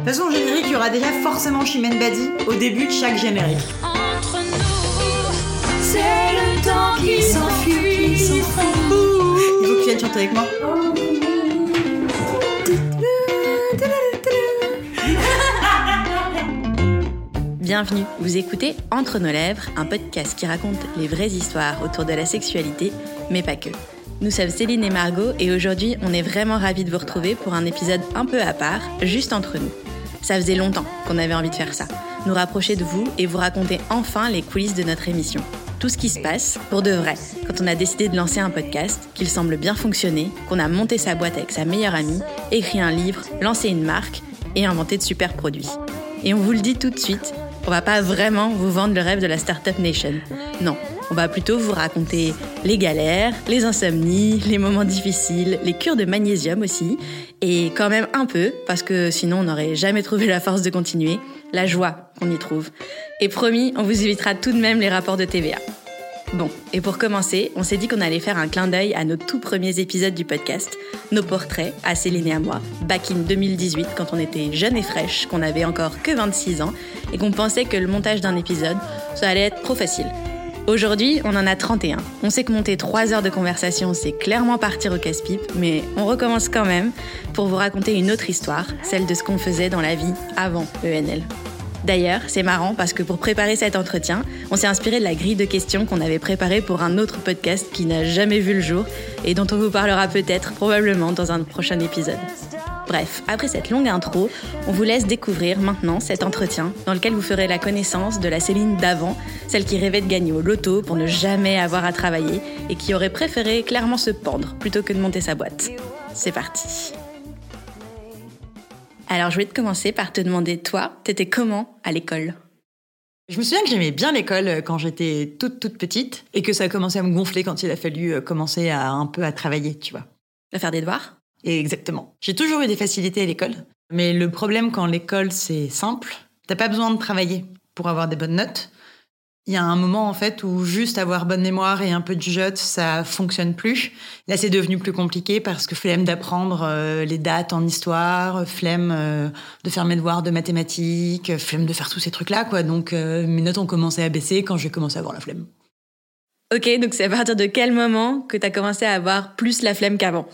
toute façon, au générique, il y aura déjà forcément Chimène Badi au début de chaque générique. Entre nous, c'est le temps qui s'enfuit. Il faut que tu viennes chanter avec moi. Bienvenue, vous écoutez Entre nos lèvres, un podcast qui raconte les vraies histoires autour de la sexualité, mais pas que. Nous sommes Céline et Margot et aujourd'hui on est vraiment ravis de vous retrouver pour un épisode un peu à part, juste entre nous. Ça faisait longtemps qu'on avait envie de faire ça, nous rapprocher de vous et vous raconter enfin les coulisses de notre émission. Tout ce qui se passe, pour de vrai, quand on a décidé de lancer un podcast, qu'il semble bien fonctionner, qu'on a monté sa boîte avec sa meilleure amie, écrit un livre, lancé une marque et inventé de super produits. Et on vous le dit tout de suite, on va pas vraiment vous vendre le rêve de la Startup Nation. Non, on va plutôt vous raconter les galères, les insomnies, les moments difficiles, les cures de magnésium aussi, et quand même un peu, parce que sinon on n'aurait jamais trouvé la force de continuer, la joie qu'on y trouve. Et promis, on vous évitera tout de même les rapports de TVA. Bon, et pour commencer, on s'est dit qu'on allait faire un clin d'œil à nos tout premiers épisodes du podcast, nos portraits, à Céline et à moi, back in 2018, quand on était jeunes et fraîches, qu'on avait encore que 26 ans, et qu'on pensait que le montage d'un épisode, ça allait être trop facile. Aujourd'hui, on en a 31. On sait que monter 3 heures de conversation, c'est clairement partir au casse-pipe, mais on recommence quand même pour vous raconter une autre histoire, celle de ce qu'on faisait dans la vie avant ENL. D'ailleurs, c'est marrant parce que pour préparer cet entretien, on s'est inspiré de la grille de questions qu'on avait préparée pour un autre podcast qui n'a jamais vu le jour et dont on vous parlera peut-être probablement dans un prochain épisode. Bref, après cette longue intro, on vous laisse découvrir maintenant cet entretien dans lequel vous ferez la connaissance de la Céline d'avant, celle qui rêvait de gagner au loto pour ne jamais avoir à travailler et qui aurait préféré clairement se pendre plutôt que de monter sa boîte. C'est parti. Alors je vais te commencer par te demander, toi, t'étais comment à l'école? Je me souviens que j'aimais bien l'école euh, quand j'étais toute toute petite et que ça a commencé à me gonfler quand il a fallu euh, commencer à un peu à travailler, tu vois. À faire des devoirs? Exactement. J'ai toujours eu des facilités à l'école, mais le problème quand l'école c'est simple, t'as pas besoin de travailler pour avoir des bonnes notes. Il y a un moment en fait où juste avoir bonne mémoire et un peu de jugeote, ça fonctionne plus. Là, c'est devenu plus compliqué parce que flemme d'apprendre euh, les dates en histoire, flemme euh, de faire mes devoirs de mathématiques, flemme de faire tous ces trucs-là, quoi. Donc euh, mes notes ont commencé à baisser quand j'ai commencé à avoir la flemme. Ok, donc c'est à partir de quel moment que t'as commencé à avoir plus la flemme qu'avant?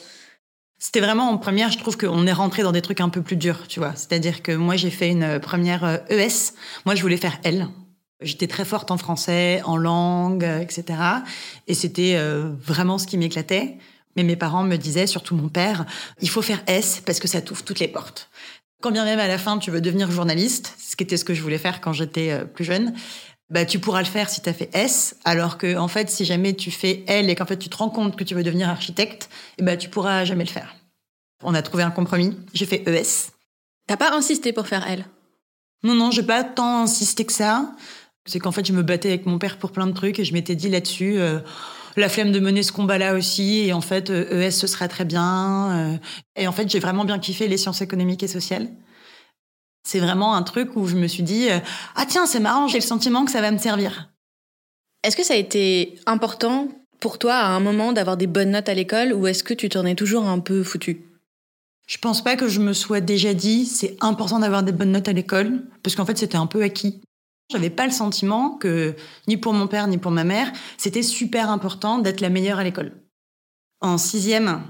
C'était vraiment en première, je trouve qu'on est rentré dans des trucs un peu plus durs, tu vois. C'est-à-dire que moi, j'ai fait une première euh, ES. Moi, je voulais faire L. J'étais très forte en français, en langue, euh, etc. Et c'était euh, vraiment ce qui m'éclatait. Mais mes parents me disaient, surtout mon père, il faut faire S parce que ça t'ouvre toutes les portes. Quand bien même à la fin tu veux devenir journaliste, ce qui était ce que je voulais faire quand j'étais euh, plus jeune, bah tu pourras le faire si tu as fait S, alors que en fait si jamais tu fais L et qu'en fait tu te rends compte que tu veux devenir architecte, et bah tu pourras jamais le faire. On a trouvé un compromis. J'ai fait E ES. T'as pas insisté pour faire elle Non, non, j'ai pas tant insisté que ça. C'est qu'en fait, je me battais avec mon père pour plein de trucs et je m'étais dit là-dessus, euh, la flemme de mener ce combat-là aussi. Et en fait, euh, ES, ce serait très bien. euh. et en fait, j'ai vraiment bien kiffé les sciences économiques et sociales. C'est vraiment un truc où je me suis dit, euh, ah tiens, c'est marrant, j'ai le sentiment que ça va me servir. Est-ce que ça a été important pour toi à un moment d'avoir des bonnes notes à l'école ou est-ce que tu t'en es toujours un peu foutu? Je pense pas que je me sois déjà dit, c'est important d'avoir des bonnes notes à l'école, parce qu'en fait, c'était un peu acquis. J'avais pas le sentiment que, ni pour mon père, ni pour ma mère, c'était super important d'être la meilleure à l'école. En sixième,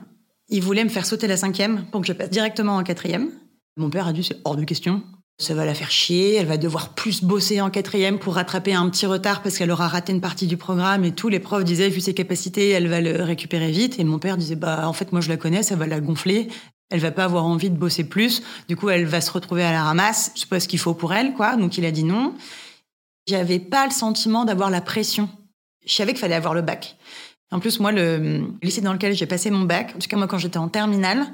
il voulait me faire sauter la cinquième pour que je passe directement en quatrième. Mon père a dit, c'est hors de question. Ça va la faire chier, elle va devoir plus bosser en quatrième pour rattraper un petit retard parce qu'elle aura raté une partie du programme et tous les profs disaient, vu ses capacités, elle va le récupérer vite. Et mon père disait, bah, en fait, moi, je la connais, ça va la gonfler. Elle va pas avoir envie de bosser plus. Du coup, elle va se retrouver à la ramasse. C'est pas ce qu'il faut pour elle, quoi. Donc, il a dit non. J'avais pas le sentiment d'avoir la pression. Je savais qu'il fallait avoir le bac. En plus, moi, le lycée dans lequel j'ai passé mon bac, en tout cas, moi, quand j'étais en terminale,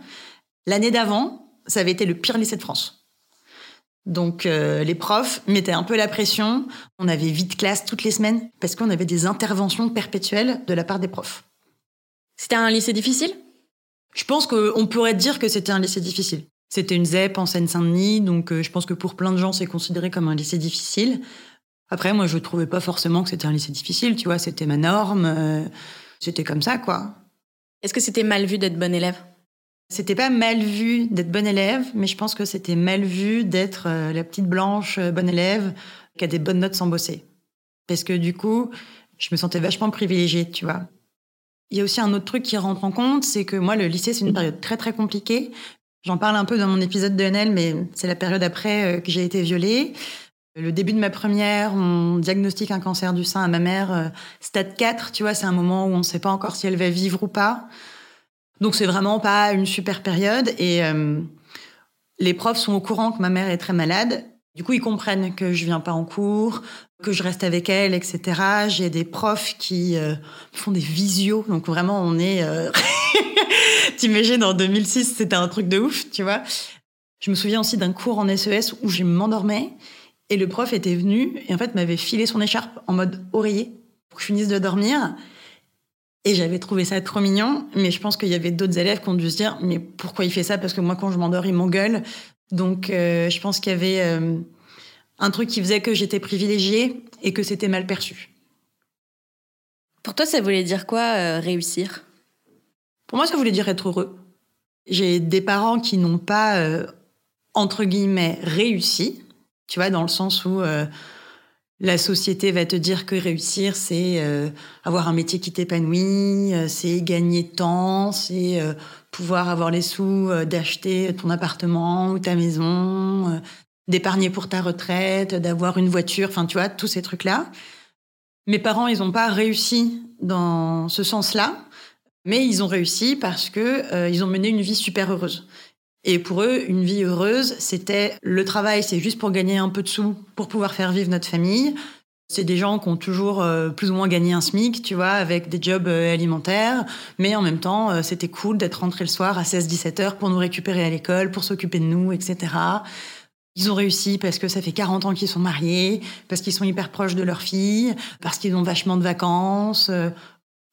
l'année d'avant, ça avait été le pire lycée de France. Donc, euh, les profs mettaient un peu la pression. On avait vite classe toutes les semaines parce qu'on avait des interventions perpétuelles de la part des profs. C'était un lycée difficile? Je pense qu'on pourrait dire que c'était un lycée difficile. C'était une ZEP en Seine-Saint-Denis, donc euh, je pense que pour plein de gens, c'est considéré comme un lycée difficile. Après, moi, je trouvais pas forcément que c'était un lycée difficile, tu vois, c'était ma norme, euh, c'était comme ça, quoi. Est-ce que c'était mal vu d'être bon élève? C'était pas mal vu d'être bonne élève, mais je pense que c'était mal vu d'être euh, la petite blanche euh, bonne élève qui a des bonnes notes sans bosser. Parce que du coup, je me sentais vachement privilégiée, tu vois. Il y a aussi un autre truc qui rentre en compte, c'est que moi, le lycée, c'est une période très très compliquée. J'en parle un peu dans mon épisode de NL, mais c'est la période après euh, que j'ai été violée. Le début de ma première, on diagnostique un cancer du sein à ma mère, stade 4, tu vois, c'est un moment où on ne sait pas encore si elle va vivre ou pas. Donc c'est vraiment pas une super période et euh, les profs sont au courant que ma mère est très malade. Du coup, ils comprennent que je viens pas en cours, que je reste avec elle, etc. J'ai des profs qui euh, font des visios, donc vraiment on est. Euh... T'imagines en 2006, c'était un truc de ouf, tu vois. Je me souviens aussi d'un cours en SES où je m'endormais et le prof était venu et en fait m'avait filé son écharpe en mode oreiller pour que je finisse de dormir. Et j'avais trouvé ça trop mignon, mais je pense qu'il y avait d'autres élèves qui ont dû se dire mais pourquoi il fait ça? Parce que moi, quand je m'endors, il m'engueule. Donc, euh, je pense qu'il y avait euh, un truc qui faisait que j'étais privilégiée et que c'était mal perçu. Pour toi, ça voulait dire quoi euh, réussir? Pour moi, ça voulait dire être heureux. J'ai des parents qui n'ont pas, entre guillemets, réussi, tu vois, dans le sens où la société va te dire que réussir, c'est euh, avoir un métier qui t'épanouit, euh, c'est gagner de temps, c'est euh, pouvoir avoir les sous d'acheter ton appartement ou ta maison, d'épargner pour ta retraite, d'avoir une voiture, enfin tu vois, tous ces trucs-là. Mes parents, ils n'ont pas réussi dans ce sens-là, mais ils ont réussi parce que ils ont mené une vie super heureuse. Et pour eux, une vie heureuse, c'était le travail, c'est juste pour gagner un peu de sous, pour pouvoir faire vivre notre famille. C'est des gens qui ont toujours euh, plus ou moins gagné un SMIC, tu vois, avec des jobs euh, alimentaires. Mais en même temps, euh, c'était cool d'être rentré le soir à 16-17 heures pour nous récupérer à l'école, pour s'occuper de nous, etc. Ils ont réussi parce que ça fait 40 ans qu'ils sont mariés, parce qu'ils sont hyper proches de leur fille, parce qu'ils ont vachement de vacances.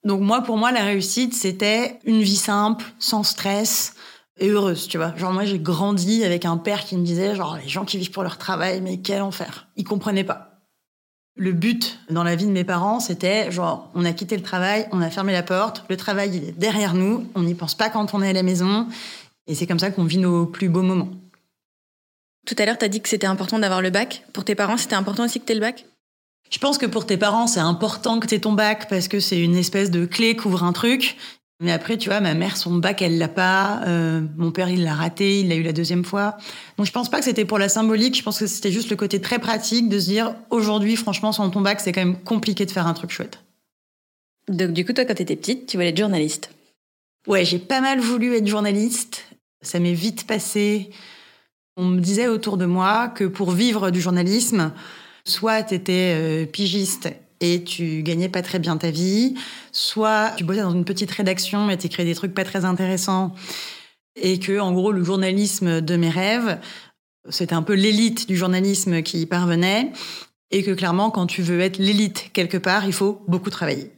Donc moi, pour moi, la réussite, c'était une vie simple, sans stress, et heureuse, tu vois. Genre moi j'ai grandi avec un père qui me disait genre les gens qui vivent pour leur travail, mais quel enfer. Il comprenait pas. Le but dans la vie de mes parents, c'était genre on a quitté le travail, on a fermé la porte, le travail il est derrière nous, on n'y pense pas quand on est à la maison, et c'est comme ça qu'on vit nos plus beaux moments. Tout à l'heure, tu as dit que c'était important d'avoir le bac. Pour tes parents, c'était important aussi que tu aies le bac? Je pense que pour tes parents, c'est important que tu aies ton bac parce que c'est une espèce de clé qui ouvre un truc. Mais après, tu vois, ma mère, son bac, elle l'a pas. Euh, mon père, il l'a raté, il l'a eu la deuxième fois. Donc, je pense pas que c'était pour la symbolique. Je pense que c'était juste le côté très pratique de se dire, aujourd'hui, franchement, sans ton bac, c'est quand même compliqué de faire un truc chouette. Donc, du coup, toi, quand t'étais petite, tu voulais être journaliste Ouais, j'ai pas mal voulu être journaliste. Ça m'est vite passé. On me disait autour de moi que pour vivre du journalisme, soit t'étais euh, pigiste et tu gagnais pas très bien ta vie, soit tu bossais dans une petite rédaction et tu créais des trucs pas très intéressants et que en gros le journalisme de mes rêves, c'était un peu l'élite du journalisme qui y parvenait et que clairement quand tu veux être l'élite quelque part, il faut beaucoup travailler.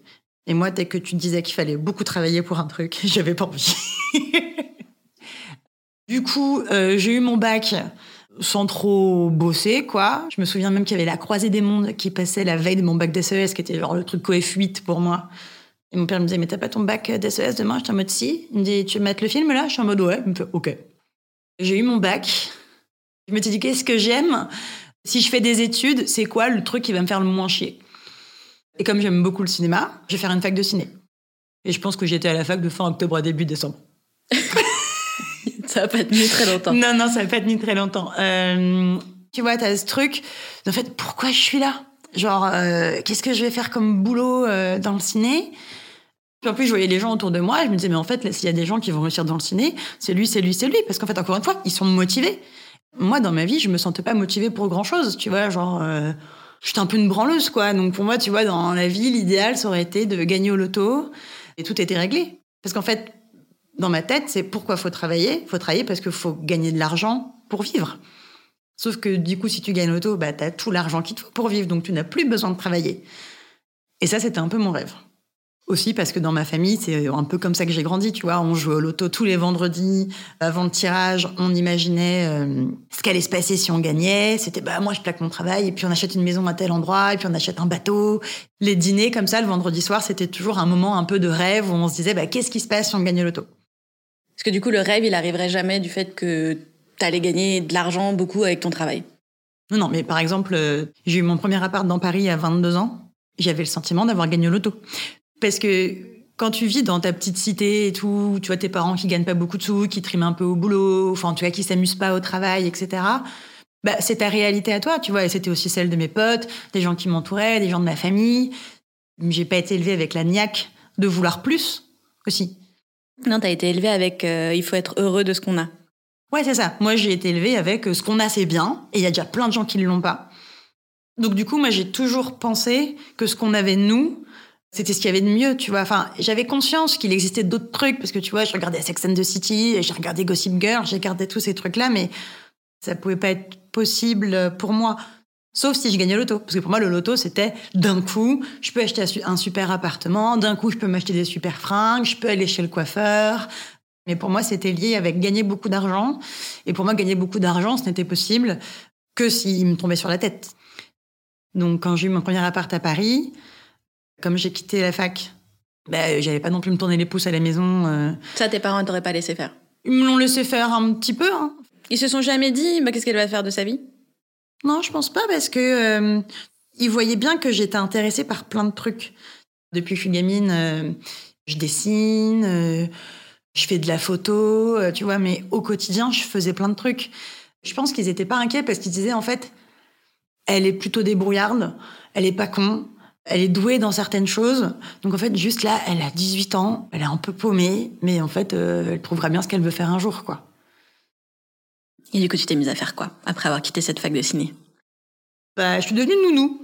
Et moi dès que tu disais qu'il fallait beaucoup travailler pour un truc, j'avais pas envie. du coup, euh, j'ai eu mon bac sans trop bosser, quoi. Je me souviens même qu'il y avait la croisée des mondes qui passait la veille de mon bac d'SES, qui était genre le truc coef 8 pour moi. Et mon père me disait, mais t'as pas ton bac d'SES demain? J'étais en mode si. Il me dit, tu veux mettre le film là? Je suis en mode ouais. Il me fait, ok. J'ai eu mon bac. Je me suis dit, qu'est-ce que j'aime? Si je fais des études, c'est quoi le truc qui va me faire le moins chier? Et comme j'aime beaucoup le cinéma, je vais faire une fac de ciné. Et je pense que j'étais à la fac de fin octobre à début décembre. ça va pas tenu très longtemps. Non, non, ça va pas tenu très longtemps. Euh, tu vois, t'as ce truc. En fait, pourquoi je suis là? Genre, euh, qu'est-ce que je vais faire comme boulot euh, dans le ciné? Puis en plus, je voyais les gens autour de moi, je me disais, mais en fait, s'il y a des gens qui vont réussir dans le ciné, c'est lui, c'est lui, c'est lui. Parce qu'en fait, encore une fois, ils sont motivés. Moi, dans ma vie, je me sentais pas motivée pour grand chose, tu vois, genre, euh, j'étais un peu une branleuse, quoi. Donc pour moi, tu vois, dans la vie, l'idéal, ça aurait été de gagner au loto, et tout était réglé. Parce qu'en fait, dans ma tête, c'est pourquoi faut travailler? Faut travailler parce qu'il faut gagner de l'argent pour vivre. Sauf que du coup, si tu gagnes l'auto, bah, tu as tout l'argent qu'il te faut pour vivre, donc tu n'as plus besoin de travailler. Et ça, c'était un peu mon rêve. Aussi parce que dans ma famille, c'est un peu comme ça que j'ai grandi, tu vois. On jouait au loto tous les vendredis. Avant le tirage, on imaginait euh, ce qu'allait se passer si on gagnait. C'était, bah, moi, je plaque mon travail, et puis on achète une maison à tel endroit, et puis on achète un bateau. Les dîners, comme ça, le vendredi soir, c'était toujours un moment un peu de rêve où on se disait, bah, qu'est-ce qui se passe si on gagne l'auto? Parce que du coup, le rêve, il arriverait jamais du fait que tu allais gagner de l'argent beaucoup avec ton travail. Non, non, mais par exemple, euh, j'ai eu mon premier appart dans Paris à 22 ans. J'avais le sentiment d'avoir gagné au loto. Parce que quand tu vis dans ta petite cité et tout, tu vois tes parents qui gagnent pas beaucoup de sous, qui triment un peu au boulot, enfin, tu vois, qui s'amusent pas au travail, etc. Bah, c'est ta réalité à toi, tu vois. Et c'était aussi celle de mes potes, des gens qui m'entouraient, des gens de ma famille. J'ai pas été élevée avec la niaque de vouloir plus aussi. Non, t'as été élevée avec euh, il faut être heureux de ce qu'on a. Ouais, c'est ça. Moi, j'ai été élevée avec euh, ce qu'on a, c'est bien. Et il y a déjà plein de gens qui ne l'ont pas. Donc, du coup, moi, j'ai toujours pensé que ce qu'on avait, nous, c'était ce qu'il y avait de mieux, tu vois. Enfin, j'avais conscience qu'il existait d'autres trucs, parce que, tu vois, je regardais Sex and the City, j'ai regardé Gossip Girl, j'ai regardé tous ces trucs-là, mais ça pouvait pas être possible pour moi. Sauf si je gagnais le loto. Parce que pour moi, le loto, c'était d'un coup, je peux acheter un super appartement, d'un coup, je peux m'acheter des super fringues, je peux aller chez le coiffeur. Mais pour moi, c'était lié avec gagner beaucoup d'argent. Et pour moi, gagner beaucoup d'argent, ce n'était possible que s'il me tombait sur la tête. Donc, quand j'ai eu mon premier appart à Paris, comme j'ai quitté la fac, ben, j'avais pas non plus me tourner les pouces à la maison. euh. Ça, tes parents t'auraient pas laissé faire? Ils me l'ont laissé faire un petit peu. Hein. Ils se sont jamais dit, bah, qu'est-ce qu'elle va faire de sa vie? Non, je pense pas parce que euh, ils voyaient bien que j'étais intéressée par plein de trucs. Depuis que je suis gamine, euh, je dessine, euh, je fais de la photo, euh, tu vois, mais au quotidien, je faisais plein de trucs. Je pense qu'ils étaient pas inquiets parce qu'ils disaient en fait, elle est plutôt débrouillarde, elle est pas con, elle est douée dans certaines choses. Donc en fait, juste là, elle a 18 ans, elle est un peu paumée, mais en fait, elle trouvera bien ce qu'elle veut faire un jour, quoi. Et du coup, tu t'es mise à faire quoi après avoir quitté cette fac de ciné? Bah, je suis devenue nounou.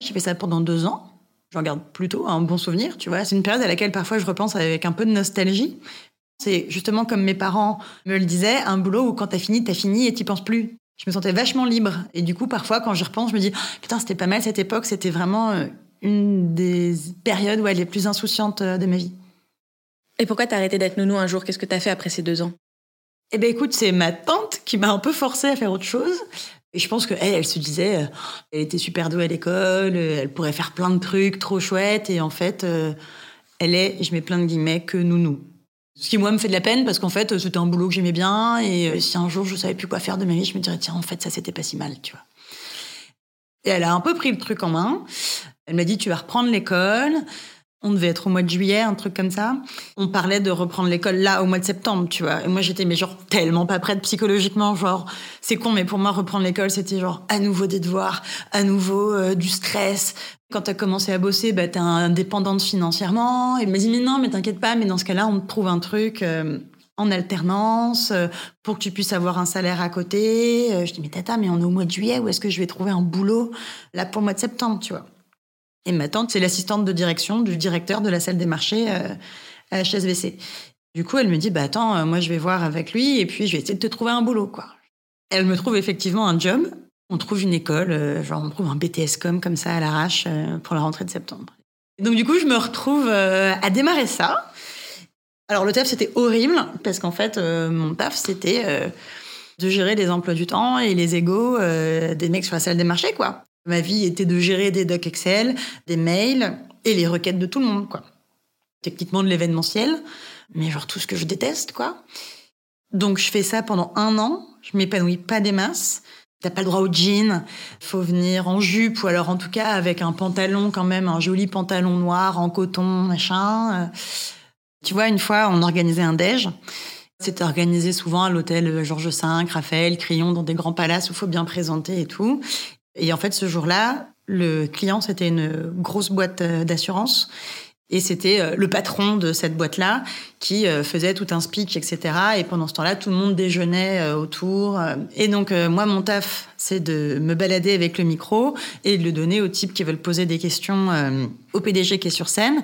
J'ai fait ça pendant deux ans. J'en garde plutôt un bon souvenir, tu vois. C'est une période à laquelle parfois je repense avec un peu de nostalgie. C'est justement comme mes parents me le disaient, un boulot où quand t'as fini, t'as fini et t'y penses plus. Je me sentais vachement libre. Et du coup, parfois, quand j'y repense, je me dis, putain, c'était pas mal cette époque, c'était vraiment euh, une des périodes où elle est plus insouciante euh, de ma vie. Et pourquoi t'as arrêté d'être nounou un jour? Qu'est-ce que t'as fait après ces deux ans? Eh ben écoute, c'est ma tante qui m'a un peu forcée à faire autre chose. Et je pense qu'elle, elle se disait, euh, elle était super douée à l'école, euh, elle pourrait faire plein de trucs trop chouettes. Et en fait, euh, elle est, je mets plein de guillemets, que nounou. Ce qui, moi, me fait de la peine parce qu'en fait, c'était un boulot que j'aimais bien. Et si un jour je savais plus quoi faire de ma vie, je me dirais, tiens, en fait, ça, c'était pas si mal, tu vois. Et elle a un peu pris le truc en main. Elle m'a dit, tu vas reprendre l'école. On devait être au mois de juillet, un truc comme ça. On parlait de reprendre l'école là au mois de septembre, tu vois. Et moi, j'étais mais genre tellement pas prête psychologiquement, genre c'est con, mais pour moi reprendre l'école, c'était genre à nouveau des devoirs, à nouveau euh, du stress. Quand t'as commencé à bosser, bah t'es indépendante financièrement. Et elle m'a dit mais non, mais t'inquiète pas, mais dans ce cas-là, on te trouve un truc. euh, en alternance, euh, pour que tu puisses avoir un salaire à côté. Je dis, mais tata, mais on est au mois de juillet, où est-ce que je vais trouver un boulot là pour le mois de septembre, tu vois et ma tante, c'est l'assistante de direction du directeur de la salle des marchés euh, à HSBC. Du coup, elle me dit, bah attends, euh, moi je vais voir avec lui et puis je vais essayer de te trouver un boulot, quoi. Elle me trouve effectivement un job. On trouve une école, euh, genre on trouve un BTS com comme ça à l'arrache pour la rentrée de septembre. Donc du coup, je me retrouve à démarrer ça. Alors le taf, c'était horrible parce qu'en fait, mon taf, c'était de gérer les emplois du temps et les égaux des mecs sur la salle des marchés, quoi. Ma vie était de gérer des docs Excel, des mails et les requêtes de tout le monde, quoi. Techniquement de l'événementiel, mais genre tout ce que je déteste, quoi. Donc je fais ça pendant un an, je m'épanouis pas des masses. T'as pas le droit au jean, faut venir en jupe ou alors en tout cas avec un pantalon quand même, un joli pantalon noir en coton, machin. Euh, Tu vois, une fois, on organisait un déj. C'était organisé souvent à l'hôtel Georges V, Raphaël, Crillon, dans des grands palaces où il faut bien présenter et tout. Et en fait, ce jour-là, le client, c'était une grosse boîte euh, d'assurance. Et c'était euh, le patron de cette boîte-là qui euh, faisait tout un speech, etc. Et pendant ce temps-là, tout le monde déjeunait autour. Et donc, moi, mon taf, c'est de me balader avec le micro et de le donner aux types qui veulent poser des questions au PDG qui est sur scène.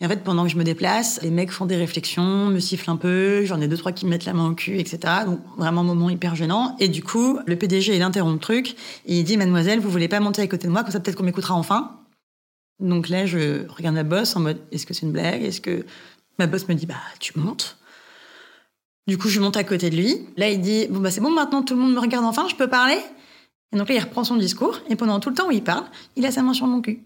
Et en fait, pendant que je me déplace, les mecs font des réflexions, me sifflent un peu, j'en ai deux, trois qui me mettent la main au cul, etc. Donc, vraiment un moment hyper gênant. Et du coup, le PDG, il interrompt le truc, et il dit, mademoiselle, vous voulez pas monter à côté de moi, comme ça peut-être qu'on m'écoutera enfin. Donc là, je regarde ma boss en mode, est-ce que c'est une blague? Est-ce que ma boss me dit, bah, tu montes Du coup, je monte à côté de lui. Là, il dit, bon, bah, c'est bon, maintenant tout le monde me regarde enfin, je peux parler? Et donc là, il reprend son discours, et pendant tout le temps où il parle, il a sa main sur mon cul.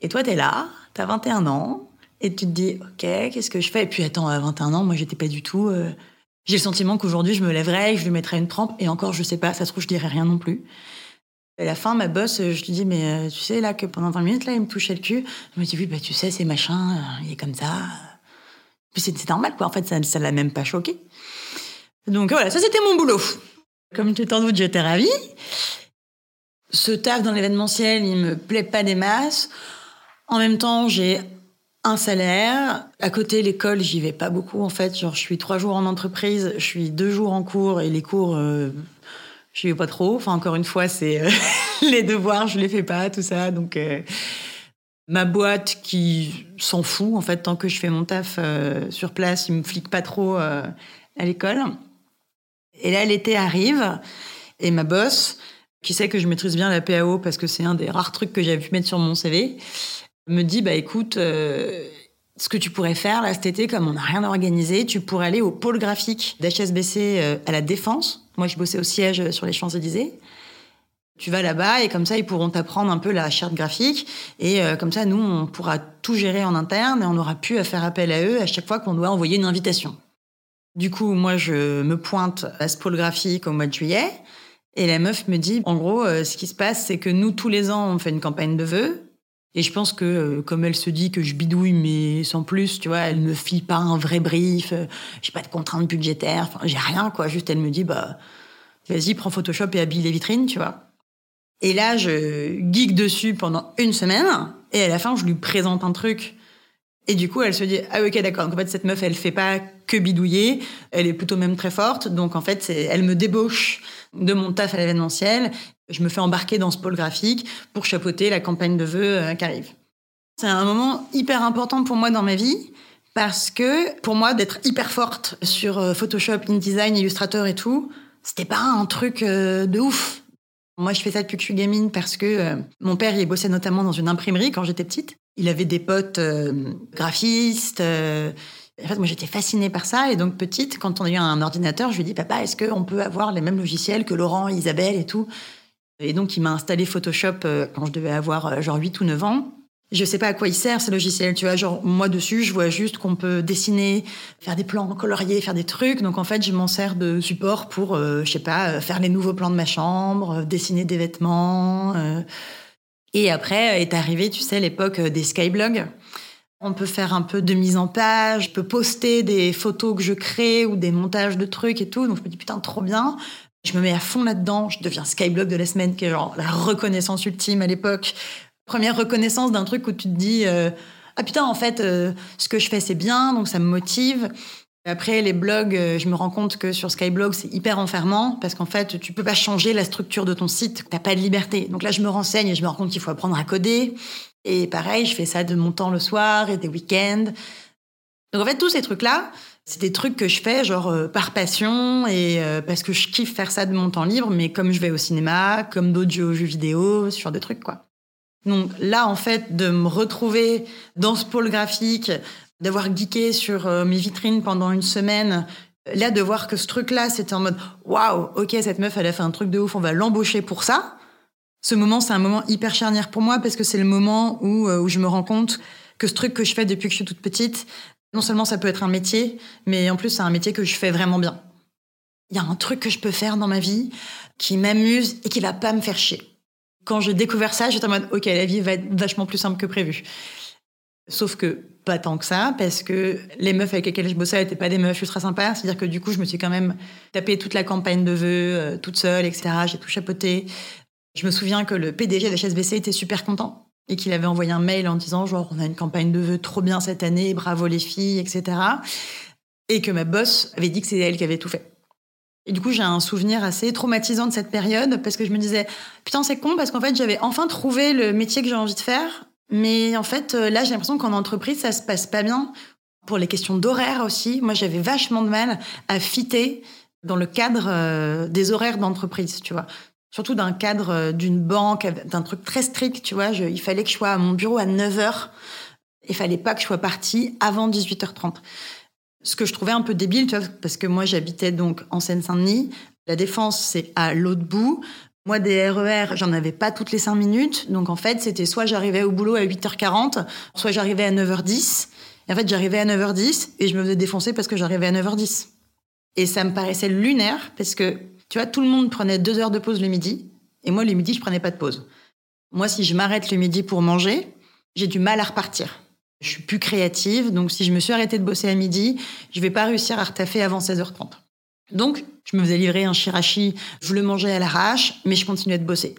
Et toi, t'es là, t'as 21 ans, Et tu te dis, ok, qu'est-ce que je fais? Et puis attends, à 21 ans, moi, j'étais pas du tout. euh, J'ai le sentiment qu'aujourd'hui, je me lèverais, je lui mettrais une trempe, et encore, je sais pas, ça se trouve, je dirais rien non plus. À la fin, ma boss, je lui dis, mais euh, tu sais, là, que pendant 20 minutes, là, il me touchait le cul. Elle me dit, oui, bah, tu sais, c'est machin, euh, il est comme ça. Puis c'est normal, quoi. En fait, ça ça l'a même pas choqué. Donc voilà, ça, c'était mon boulot. Comme tu t'en doutes, j'étais ravie. Ce taf dans l'événementiel, il me plaît pas des masses. En même temps, j'ai un salaire. À côté, l'école, j'y vais pas beaucoup, en fait. Genre, je suis trois jours en entreprise, je suis deux jours en cours, et les cours, euh, je vais pas trop. Enfin, encore une fois, c'est euh, les devoirs, je les fais pas, tout ça. Donc, euh, ma boîte qui s'en fout, en fait, tant que je fais mon taf euh, sur place, il me flique pas trop à l'école. Et là, l'été arrive, et ma boss, qui sait que je maîtrise bien la PAO parce que c'est un des rares trucs que j'avais pu mettre sur mon CV, me dit bah écoute, euh, ce que tu pourrais faire là cet été, comme on n'a rien organisé, tu pourrais aller au pôle graphique d'HSBC euh, à la Défense. Moi, je bossais au siège euh, sur les Champs-Élysées. Tu vas là-bas et comme ça, ils pourront t'apprendre un peu la charte graphique. Et comme ça, nous, on pourra tout gérer en interne et on aura pu faire appel à eux à chaque fois qu'on doit envoyer une invitation. Du coup, moi, je me pointe à ce pôle graphique au mois de juillet. Et la meuf me dit, en gros, ce qui se passe, c'est que nous, tous les ans, on fait une campagne de vœux. Et je pense que, euh, comme elle se dit que je bidouille, mais sans plus, tu vois, elle me file pas un vrai brief, euh, j'ai pas de contraintes budgétaires, j'ai rien, quoi. Juste, elle me dit, bah, vas-y, prends Photoshop et habille les vitrines, tu vois. Et là, je geek dessus pendant une semaine, et à la fin, je lui présente un truc. Et du coup, elle se dit, ah ok, d'accord. Donc en fait, cette meuf, elle fait pas que bidouiller, elle est plutôt même très forte. Donc en fait, elle me débauche de mon taf à l'événementiel. Je me fais embarquer dans ce pôle graphique pour chapeauter la campagne de vœux euh, qui arrive. C'est un moment hyper important pour moi dans ma vie parce que pour moi, d'être hyper forte sur euh, Photoshop, InDesign, Illustrator et tout, c'était pas un truc euh, de ouf. Moi, je fais ça depuis que je suis gamine parce que mon père, il bossait notamment dans une imprimerie quand j'étais petite. Il avait des potes graphistes. En fait, moi, j'étais fascinée par ça. Et donc, petite, quand on a eu un ordinateur, je lui ai dit, papa, est-ce qu'on peut avoir les mêmes logiciels que Laurent, Isabelle et tout? Et donc, il m'a installé Photoshop euh, quand je devais avoir euh, genre 8 ou 9 ans. Je sais pas à quoi il sert, ce logiciel. Tu vois, genre, moi, dessus, je vois juste qu'on peut dessiner, faire des plans coloriés, faire des trucs. Donc, en fait, je m'en sers de support pour, euh, je sais pas, faire les nouveaux plans de ma chambre, dessiner des vêtements. Et après est arrivé, tu sais, l'époque des skyblogs. On peut faire un peu de mise en page, je peux poster des photos que je crée ou des montages de trucs et tout. Donc je me dis putain, trop bien. Je me mets à fond là-dedans, je deviens Skyblog de la semaine, qui est genre la reconnaissance ultime à l'époque. Première reconnaissance d'un truc où tu te dis euh, ah putain, en fait, euh, ce que je fais c'est bien, donc ça me motive. Après, les blogs, euh, je me rends compte que sur Skyblog, c'est hyper enfermant parce qu'en fait, tu peux pas changer la structure de ton site. T'as pas de liberté. Donc là, je me renseigne et je me rends compte qu'il faut apprendre à coder. Et pareil, je fais ça de mon temps le soir et des week-ends. Donc en fait, tous ces trucs-là, c'est des trucs que je fais genre euh, par passion et euh, parce que je kiffe faire ça de mon temps libre, mais comme je vais au cinéma, comme d'autres jeux vidéo, ce genre de trucs, quoi. Donc là, en fait, de me retrouver dans ce pôle graphique, d'avoir geeké sur euh, mes vitrines pendant une semaine, là, de voir que ce truc-là, c'était en mode waouh, ok, cette meuf, elle a fait un truc de ouf, on va l'embaucher pour ça. Ce moment, c'est un moment hyper charnière pour moi parce que c'est le moment où, euh, où je me rends compte que ce truc que je fais depuis que je suis toute petite, non seulement ça peut être un métier, mais en plus, c'est un métier que je fais vraiment bien. Il y a un truc que je peux faire dans ma vie qui m'amuse et qui va pas me faire chier. Quand j'ai découvert ça, j'étais en mode, ok, la vie va être vachement plus simple que prévu. Sauf que pas tant que ça, parce que les meufs avec lesquelles je bossais n'étaient pas des meufs ultra sympas. C'est-à-dire que du coup, je me suis quand même tapé toute la campagne de vœux, euh, toute seule, etc. J'ai tout chapeauté. Je me souviens que le PDG de HSBC était super content et qu'il avait envoyé un mail en disant genre on a une campagne de vœux trop bien cette année, bravo les filles, etc. Et que ma boss avait dit que c'est elle qui avait tout fait. Et du coup, j'ai un souvenir assez traumatisant de cette période parce que je me disais putain c'est con parce qu'en fait j'avais enfin trouvé le métier que j'ai envie de faire, mais en fait euh, là j'ai l'impression qu'en entreprise ça se passe pas bien. Pour les questions d'horaire aussi, moi j'avais vachement de mal à fitter dans le cadre euh, des horaires d'entreprise, tu vois surtout d'un cadre euh, d'une banque, d'un truc très strict, tu vois. Il fallait que je sois à mon bureau à 9h. Il fallait pas que je sois partie avant 18h30. Ce que je trouvais un peu débile, parce que moi, j'habitais donc en Seine-Saint-Denis. La Défense, c'est à l'autre bout. Moi, des RER, j'en avais pas toutes les 5 minutes. Donc, en fait, c'était soit j'arrivais au boulot à 8h40, soit j'arrivais à 9h10. Et en fait, j'arrivais à 9h10 et je me faisais défoncer parce que j'arrivais à 9h10. Et ça me paraissait lunaire parce que, tu vois, tout le monde prenait deux heures de pause le midi. Et moi, le midi, je prenais pas de pause. Moi, si je m'arrête le midi pour manger, j'ai du mal à repartir. Je suis plus créative, donc si je me suis arrêtée de bosser à midi, je vais pas réussir à retaffer avant 16h30. Donc, je me faisais livrer un shirashi, je le mangeais à l'arrache, mais je continuais de bosser.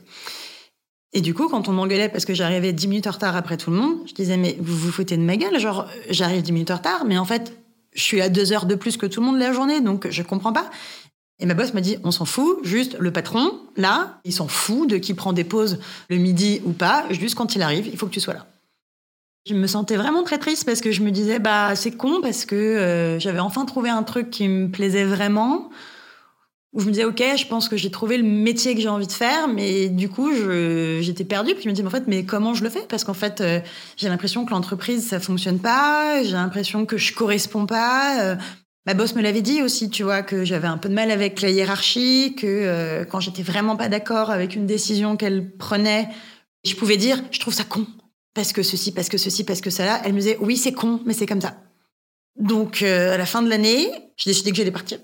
Et du coup, quand on m'engueulait parce que j'arrivais 10 minutes en retard après tout le monde, je disais, mais vous vous foutez de ma gueule, genre, j'arrive 10 minutes en retard, mais en fait, je suis à deux heures de plus que tout le monde la journée, donc je comprends pas. Et ma boss m'a dit, on s'en fout, juste le patron, là, il s'en fout de qui prend des pauses le midi ou pas, juste quand il arrive, il faut que tu sois là. Je me sentais vraiment très triste parce que je me disais, bah, c'est con parce que euh, j'avais enfin trouvé un truc qui me plaisait vraiment. Où je me disais, ok, je pense que j'ai trouvé le métier que j'ai envie de faire, mais du coup, j'étais perdue. Puis je me disais, en fait, mais comment je le fais? Parce qu'en fait, euh, j'ai l'impression que l'entreprise, ça fonctionne pas. J'ai l'impression que je corresponds pas. Euh, ma boss me l'avait dit aussi, tu vois, que j'avais un peu de mal avec la hiérarchie, que quand j'étais vraiment pas d'accord avec une décision qu'elle prenait, je pouvais dire, je trouve ça con parce que ceci, parce que ceci, parce que ça. Elle me disait, oui, c'est con, mais c'est comme ça. Donc, euh, à la fin de l'année, j'ai décidé que j'allais partir.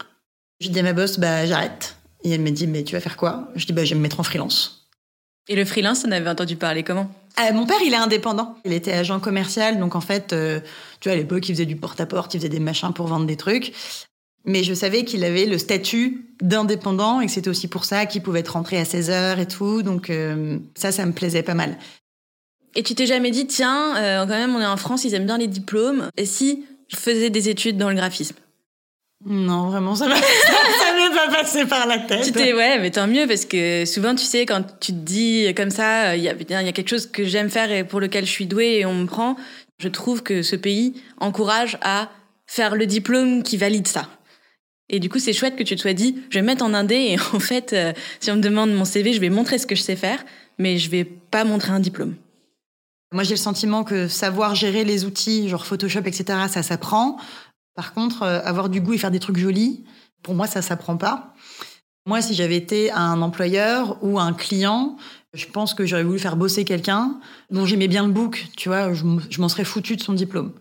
J'ai dit à ma boss, bah, j'arrête. Et elle m'a dit, mais tu vas faire quoi? Je dis, bah, je vais me mettre en freelance. Et le freelance, on avait entendu parler comment? Euh, Mon père, il est indépendant. Il était agent commercial, donc en fait, euh, tu vois, à l'époque, il faisait du porte-à-porte, il faisait des machins pour vendre des trucs. Mais je savais qu'il avait le statut d'indépendant et que c'était aussi pour ça qu'il pouvait être rentré à 16 heures et tout. Donc ça, ça me plaisait pas mal. Et tu t'es jamais dit, tiens, euh, quand même, on est en France, ils aiment bien les diplômes. Et si je faisais des études dans le graphisme? Non, vraiment, ça m'est pas passé par la tête. Tu t'es, ouais, mais tant mieux, parce que souvent, tu sais, quand tu te dis comme ça, il y a, y a quelque chose que j'aime faire et pour lequel je suis douée et on me prend, je trouve que ce pays encourage à faire le diplôme qui valide ça. Et du coup, c'est chouette que tu te sois dit, je vais me mettre en indé et en fait, euh, si on me demande mon CV, je vais montrer ce que je sais faire, mais je vais pas montrer un diplôme. Moi, j'ai le sentiment que savoir gérer les outils, genre Photoshop, etc., ça s'apprend. Par contre, euh, avoir du goût et faire des trucs jolis, pour moi, ça s'apprend pas. Moi, si j'avais été un employeur ou un client, je pense que j'aurais voulu faire bosser quelqu'un dont j'aimais bien le book, tu vois, je m'en serais foutu de son diplôme.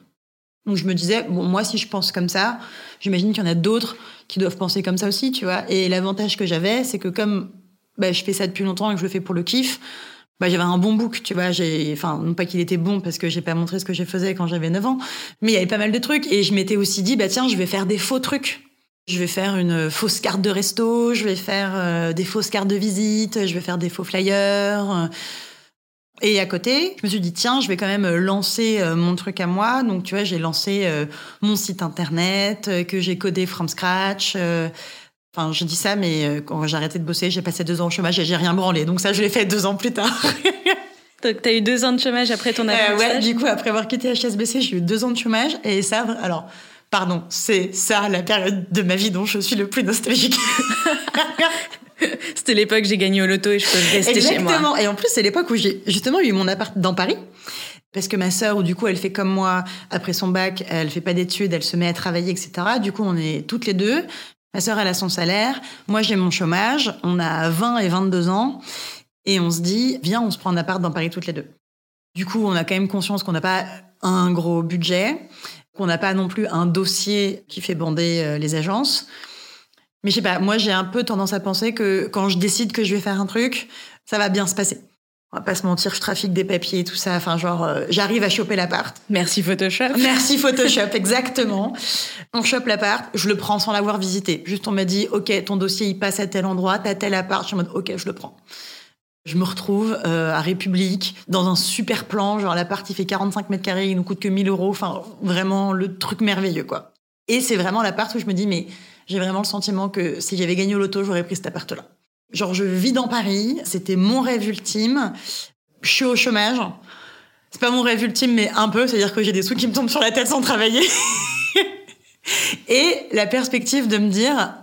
Donc je me disais, bon, moi, si je pense comme ça, j'imagine qu'il y en a d'autres qui doivent penser comme ça aussi, tu vois. Et l'avantage que j'avais, c'est que comme bah, je fais ça depuis longtemps et que je le fais pour le kiff, bah, j'avais un bon book, tu vois. J'ai, enfin, non pas qu'il était bon parce que j'ai pas montré ce que je faisais quand j'avais 9 ans, mais il y avait pas mal de trucs. Et je m'étais aussi dit, bah tiens, je vais faire des faux trucs. Je vais faire une fausse carte de resto, je vais faire euh, des fausses cartes de visite, je vais faire des faux flyers. Et à côté, je me suis dit, tiens, je vais quand même lancer euh, mon truc à moi. Donc, tu vois, j'ai lancé euh, mon site internet que j'ai codé from scratch. Enfin, je dis ça, mais quand j'ai arrêté de bosser, j'ai passé deux ans au chômage et j'ai rien branlé. Donc ça, je l'ai fait deux ans plus tard. Donc, t'as eu deux ans de chômage après ton apprentissage euh, Ouais, du coup, après avoir quitté HSBC, j'ai eu deux ans de chômage. Et ça, alors, pardon, c'est ça la période de ma vie dont je suis le plus nostalgique. C'était l'époque où j'ai gagné au loto et je peux rester chez moi. Exactement. Et en plus, c'est l'époque où j'ai justement eu mon appart dans Paris. Parce que ma sœur, du coup, elle fait comme moi, après son bac, elle fait pas d'études, elle se met à travailler, etc. Du coup, on est toutes les deux. Ma sœur, elle a son salaire. Moi, j'ai mon chômage. On a 20 et 22 ans. Et on se dit, viens, on se prend un appart dans Paris toutes les deux. Du coup, on a quand même conscience qu'on n'a pas un gros budget, qu'on n'a pas non plus un dossier qui fait bander euh, les agences. Mais je sais pas, moi, j'ai un peu tendance à penser que quand je décide que je vais faire un truc, ça va bien se passer on va pas se mentir, je trafique des papiers et tout ça. Enfin, genre, euh, j'arrive à choper l'appart. Merci Photoshop. Merci Photoshop, exactement. On chope l'appart, je le prends sans l'avoir visité. Juste, on m'a dit, OK, ton dossier, il passe à tel endroit, t'as tel appart. Je suis en mode, OK, je le prends. Je me retrouve euh, à République, dans un super plan. Genre, l'appart, il fait 45 mètres carrés, il nous coûte que 1000 euros. Enfin, vraiment, le truc merveilleux, quoi. Et c'est vraiment l'appart où je me dis, mais j'ai vraiment le sentiment que si j'avais gagné au loto, j'aurais pris cet appart-là. Genre, je vis dans Paris, c'était mon rêve ultime. Je suis au chômage. C'est pas mon rêve ultime, mais un peu, c'est-à-dire que j'ai des sous qui me tombent sur la tête sans travailler. Et la perspective de me dire,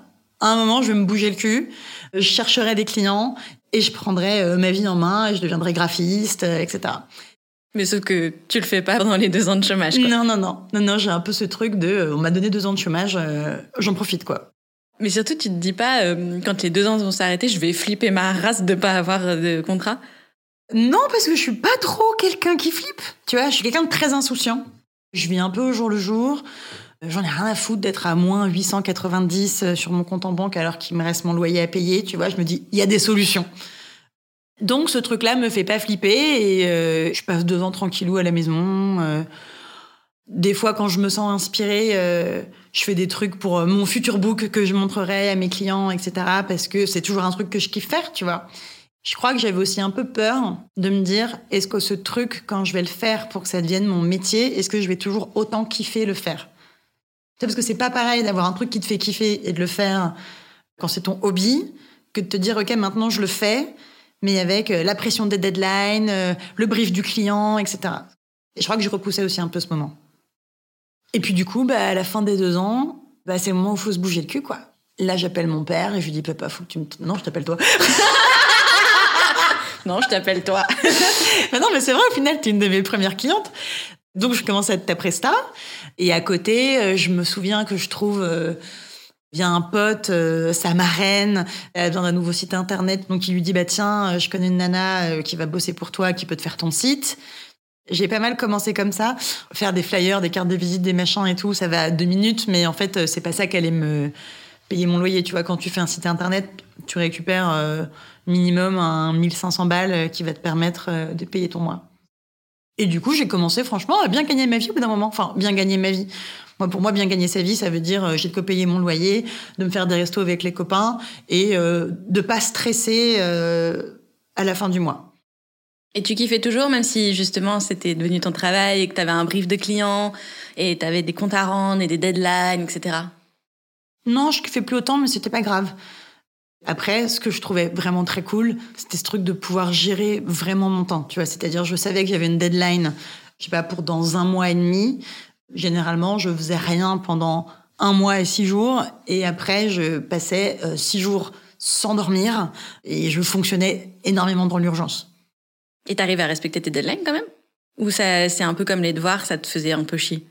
à un moment, je vais me bouger le cul, je chercherai des clients et je prendrai euh, ma vie en main et je deviendrai graphiste, euh, etc. Mais sauf que tu le fais pas pendant les deux ans de chômage. Quoi. Non, non, non. Non, non, j'ai un peu ce truc de, euh, on m'a donné deux ans de chômage, j'en profite, quoi. Mais surtout, tu te dis pas, euh, quand les deux ans vont s'arrêter, je vais flipper ma race de pas avoir de contrat? Non, parce que je suis pas trop quelqu'un qui flippe. Tu vois, je suis quelqu'un de très insouciant. Je vis un peu au jour le jour. Euh, J'en ai rien à foutre d'être à moins 890 euh, sur mon compte en banque alors qu'il me reste mon loyer à payer. Tu vois, je me dis, il y a des solutions. Donc ce truc-là me fait pas flipper et euh, je passe deux ans tranquillou à la maison. des fois, quand je me sens inspirée, je fais des trucs pour mon futur book que je montrerai à mes clients, etc. Parce que c'est toujours un truc que je kiffe faire, tu vois. Je crois que j'avais aussi un peu peur de me dire, est-ce que ce truc, quand je vais le faire pour que ça devienne mon métier, est-ce que je vais toujours autant kiffer le faire? Parce que c'est pas pareil d'avoir un truc qui te fait kiffer et de le faire quand c'est ton hobby, que de te dire, OK, maintenant je le fais, mais avec euh, la pression des deadlines, euh, le brief du client, etc. Et je crois que je repoussais aussi un peu ce moment. Et puis du coup, bah, à la fin des deux ans, bah, c'est le moment où il faut se bouger le cul, quoi. Là, j'appelle mon père et je lui dis, papa, faut que tu me... Non, je t'appelle toi. Non, je t'appelle toi. Mais non, mais c'est vrai, au final, tu es une de mes premières clientes. Donc, je commence à être ta presta. Et à côté, euh, je me souviens que je trouve euh, bien un pote, euh, sa marraine, a besoin d'un nouveau site internet. Donc, il lui dit, bah tiens, euh, je connais une nana euh, qui va bosser pour toi, qui peut te faire ton site. J'ai pas mal commencé comme ça, faire des flyers, des cartes de visite, des machins et tout. Ça va deux minutes, mais en fait, euh, c'est pas ça allait me payer mon loyer. Tu vois, quand tu fais un site internet, tu récupères euh, minimum un 1500 balles euh, qui va te permettre euh, de payer ton mois. Et du coup, j'ai commencé franchement à bien gagner ma vie au bout d'un moment. Enfin, bien gagner ma vie. Moi, pour moi, bien gagner sa vie, ça veut dire euh, j'ai de quoi payer mon loyer, de me faire des restos avec les copains et euh, de pas stresser euh, à la fin du mois. Et tu kiffais toujours, même si justement c'était devenu ton travail et que tu avais un brief de clients et tu avais des comptes à rendre et des deadlines, etc. Non, je kiffais plus autant, mais c'était pas grave. Après, ce que je trouvais vraiment très cool, c'était ce truc de pouvoir gérer vraiment mon temps. Tu vois, c'est-à-dire, je savais que j'avais une deadline, je sais pas, pour dans un mois et demi. Généralement, je faisais rien pendant un mois et six jours, et après, je passais euh, six jours sans dormir, et je fonctionnais énormément dans l'urgence. Et t'arrives à respecter tes deadlines quand même? Ou ça, c'est un peu comme les devoirs, ça te faisait un peu chier?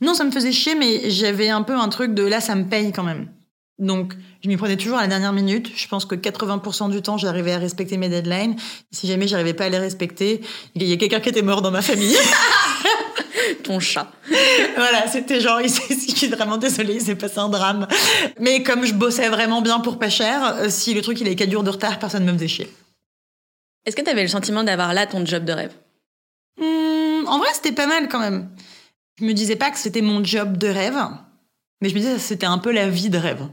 Non, ça me faisait chier, mais j'avais un peu un truc de là, ça me paye quand même. Donc, je m'y prenais toujours à la dernière minute. Je pense que 80% du temps, j'arrivais à respecter mes deadlines. Si jamais j'arrivais pas à les respecter, il y a quelqu'un qui était mort dans ma famille. Ton chat. voilà, c'était genre, il je suis vraiment désolée, il s'est passé un drame. Mais comme je bossais vraiment bien pour pas cher, euh, si le truc il avait 4 jours de retard, personne ne me faisait chier. Est-ce que t'avais le sentiment d'avoir là ton job de rêve? Hmm, en vrai, c'était pas mal quand même. Je me disais pas que c'était mon job de rêve, mais je me disais que c'était un peu la vie de rêve.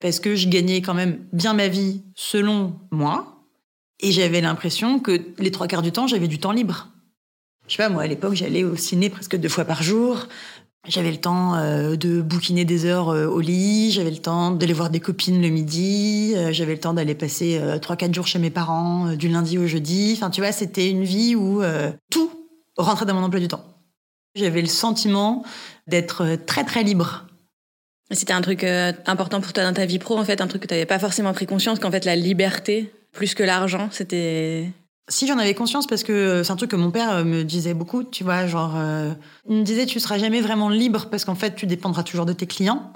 Parce que je gagnais quand même bien ma vie selon moi, et j'avais l'impression que les trois quarts du temps, j'avais du temps libre. Je sais pas, moi, à l'époque, j'allais au ciné presque deux fois par jour. J'avais le temps euh, de bouquiner des heures euh, au lit, j'avais le temps d'aller voir des copines le midi, euh, j'avais le temps d'aller passer trois, quatre jours chez mes parents, du lundi au jeudi. Enfin, tu vois, c'était une vie où tout rentrait dans mon emploi du temps. J'avais le sentiment d'être très, très libre. C'était un truc euh, important pour toi dans ta vie pro, en fait, un truc que t'avais pas forcément pris conscience, qu'en fait la liberté, plus que l'argent, c'était... Si j'en avais conscience, parce que euh, c'est un truc que mon père euh, me disait beaucoup, tu vois, genre, il me disait, tu seras jamais vraiment libre parce qu'en fait, tu dépendras toujours de tes clients.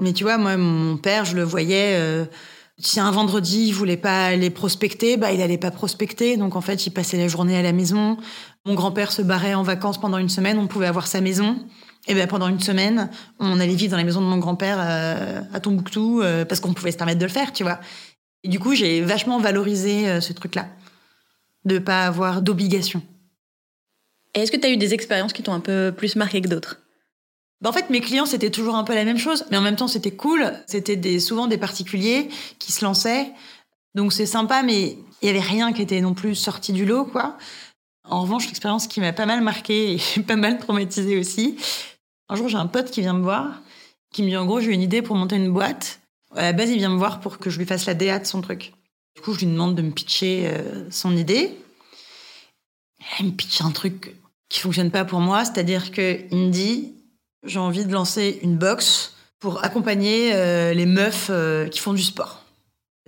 Mais tu vois, moi, mon père, je le voyais, si un vendredi, il voulait pas aller prospecter, bah, il allait pas prospecter. Donc, en fait, il passait la journée à la maison. Mon grand-père se barrait en vacances pendant une semaine, on pouvait avoir sa maison. Et ben pendant une semaine, on allait vivre dans la maison de mon grand-père euh, à Tombouctou euh, parce qu'on pouvait se permettre de le faire, tu vois. Et du coup, j'ai vachement valorisé euh, ce truc-là, de pas avoir d'obligation. Et est-ce que t'as eu des expériences qui t'ont un peu plus marqué que d'autres? Bah, en fait, mes clients, c'était toujours un peu la même chose, mais en même temps, c'était cool. C'était des, souvent des particuliers qui se lançaient. Donc, c'est sympa, mais il y avait rien qui était non plus sorti du lot, quoi. En revanche, l'expérience qui m'a pas mal marqué et pas mal traumatisée aussi. Un jour, j'ai un pote qui vient me voir, qui me dit en gros, j'ai une idée pour monter une boîte. À la base, il vient me voir pour que je lui fasse la DA de son truc. Du coup, je lui demande de me pitcher euh, son idée. Elle me pitch un truc qui fonctionne pas pour moi, c'est-à-dire que il me dit j'ai envie de lancer une box pour accompagner euh, les meufs euh, qui font du sport.